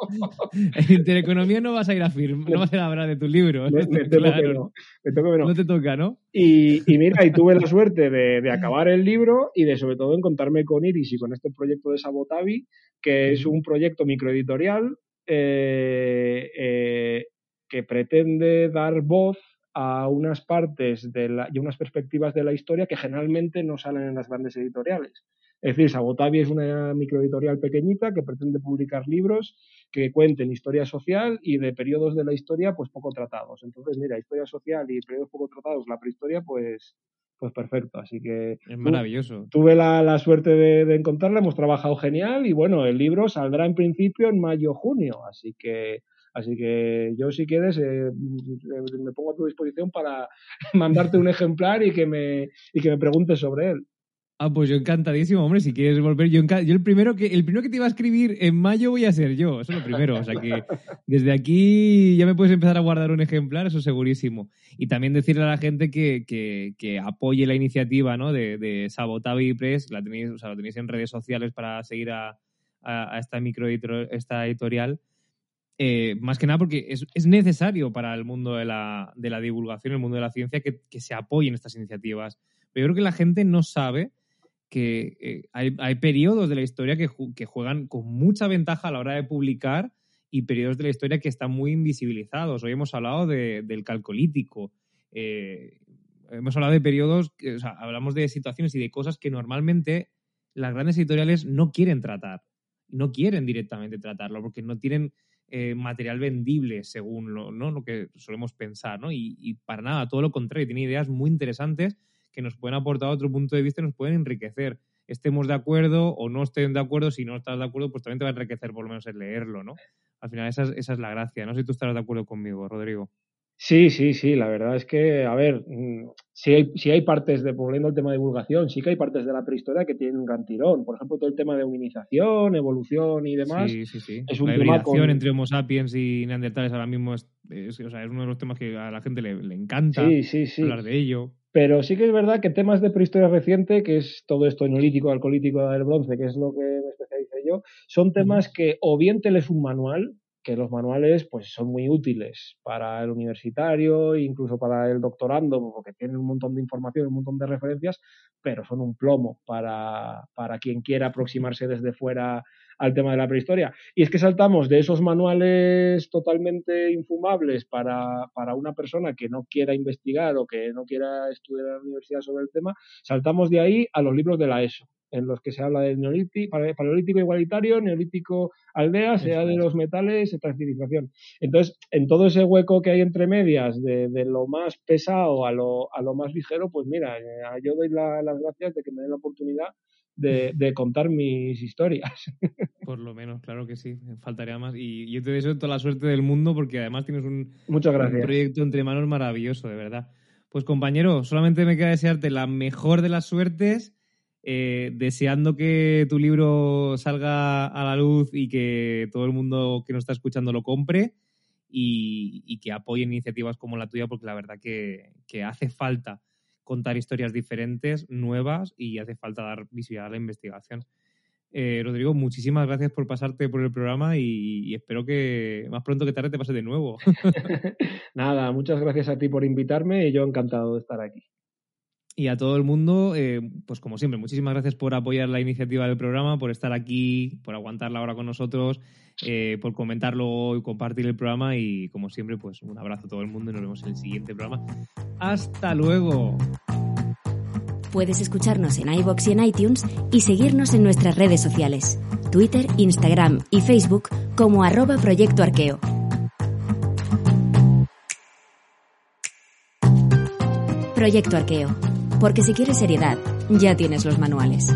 En Intereconomía no vas a ir a firmar, no vas a ir a hablar de tu libro. Me, claro. no. no. te toca, ¿no? Y, mira, y tuve la suerte de, acabar el libro y de sobre todo encontrarme con Iris y con este proyecto de Sabotavi, que es un proyecto microeditorial eh, eh, que pretende dar voz a unas partes de la, y unas perspectivas de la historia que generalmente no salen en las grandes editoriales. Es decir, Sabotavi es una microeditorial pequeñita que pretende publicar libros que cuenten historia social y de periodos de la historia pues poco tratados. Entonces, mira, historia social y periodos poco tratados, la prehistoria, pues, pues perfecto. Así que es maravilloso. tuve la, suerte de, de, encontrarla, hemos trabajado genial y bueno, el libro saldrá en principio en mayo-junio. Así que Así que yo, si quieres, eh, mm, me pongo a tu disposición para mandarte un ejemplar y que me, y que me preguntes sobre él. Ah, pues yo encantadísimo, hombre, si quieres volver, yo, yo el primero que el primero que te iba a escribir en mayo voy a ser yo, eso es lo primero, o sea que desde aquí ya me puedes empezar a guardar un ejemplar, eso segurísimo. Y también decirle a la gente que, que, apoye la iniciativa ¿no? de, de Sabotavi Press, la tenéis, o sea, lo tenéis en redes sociales para seguir a, a, esta micro esta editorial eh, más que nada porque es, necesario para el mundo de la, divulgación, el mundo de la ciencia, que, se apoyen estas iniciativas. Pero yo creo que la gente no sabe que eh, hay, periodos de la historia que, juegan con mucha ventaja a la hora de publicar y periodos de la historia que están muy invisibilizados. Hoy hemos hablado del calcolítico. Eh, hemos hablado de periodos, o sea, hablamos de situaciones y de cosas que normalmente las grandes editoriales no quieren tratar. No quieren directamente tratarlo porque no tienen eh, material vendible según lo, ¿no? lo que solemos pensar, ¿no? Y, para nada, todo lo contrario, tiene ideas muy interesantes que nos pueden aportar otro punto de vista y nos pueden enriquecer. Estemos de acuerdo o no estén de acuerdo, si no estás de acuerdo, pues también te va a enriquecer por lo menos el leerlo, ¿no? Al final esa es, esa es la gracia. No sé si tú estarás de acuerdo conmigo, Rodrigo. Sí, sí, sí, la verdad es que, a ver, mm, si hay, si hay partes de, volviendo al tema de divulgación, sí que hay partes de la prehistoria que tienen un gran tirón. Por ejemplo, todo el tema de humanización, evolución y demás. Sí, sí, sí. Es un la tema con... entre Homo sapiens y neandertales ahora mismo es, o sea, es uno de los temas que a la gente le, encanta hablar de ello. Pero sí que es verdad que temas de prehistoria reciente, que es todo esto neolítico, alcoholítico del bronce, que es lo que me especialicé yo, son temas que o bien te lees un manual, que los manuales pues son muy útiles para el universitario incluso para el doctorando porque tienen un montón de información, un montón de referencias, pero son un plomo para, para quien quiera aproximarse desde fuera al tema de la prehistoria. Y es que saltamos de esos manuales totalmente infumables para, para una persona que no quiera investigar o que no quiera estudiar en la universidad sobre el tema, saltamos de ahí a los libros de la ESO en los que se habla del neolítico, paleolítico igualitario, neolítico aldea, sea de los metales, transcivilización. Entonces, en todo ese hueco que hay entre medias, de, lo más pesado a lo, a lo más ligero, pues mira, eh, yo doy las gracias de que me den la oportunidad de, contar mis historias. Por lo menos, claro que sí, faltaría más. Y yo te deseo toda la suerte del mundo porque además tienes un, Muchas un proyecto entre manos maravilloso, de verdad. Pues compañero, solamente me queda desearte la mejor de las suertes eh, deseando que tu libro salga a la luz y que todo el mundo que nos está escuchando lo compre y, que apoye iniciativas como la tuya, porque la verdad que, hace falta contar historias diferentes, nuevas y hace falta dar visibilidad a la investigación. Eh, Rodrigo, muchísimas gracias por pasarte por el programa y, espero que más pronto que tarde te pase de nuevo. Nada, muchas gracias a ti por invitarme y yo encantado de estar aquí. Y a todo el mundo, eh, pues como siempre, muchísimas gracias por apoyar la iniciativa del programa, por estar aquí, por aguantarla ahora con nosotros, eh, por comentarlo y compartir el programa. Y como siempre, pues un abrazo a todo el mundo y nos vemos en el siguiente programa. ¡Hasta luego! Puedes escucharnos en iBox y en iTunes y seguirnos en nuestras redes sociales: Twitter, Instagram y Facebook como arroba Proyecto Arqueo. Proyecto Arqueo porque si quieres seriedad, ya tienes los manuales.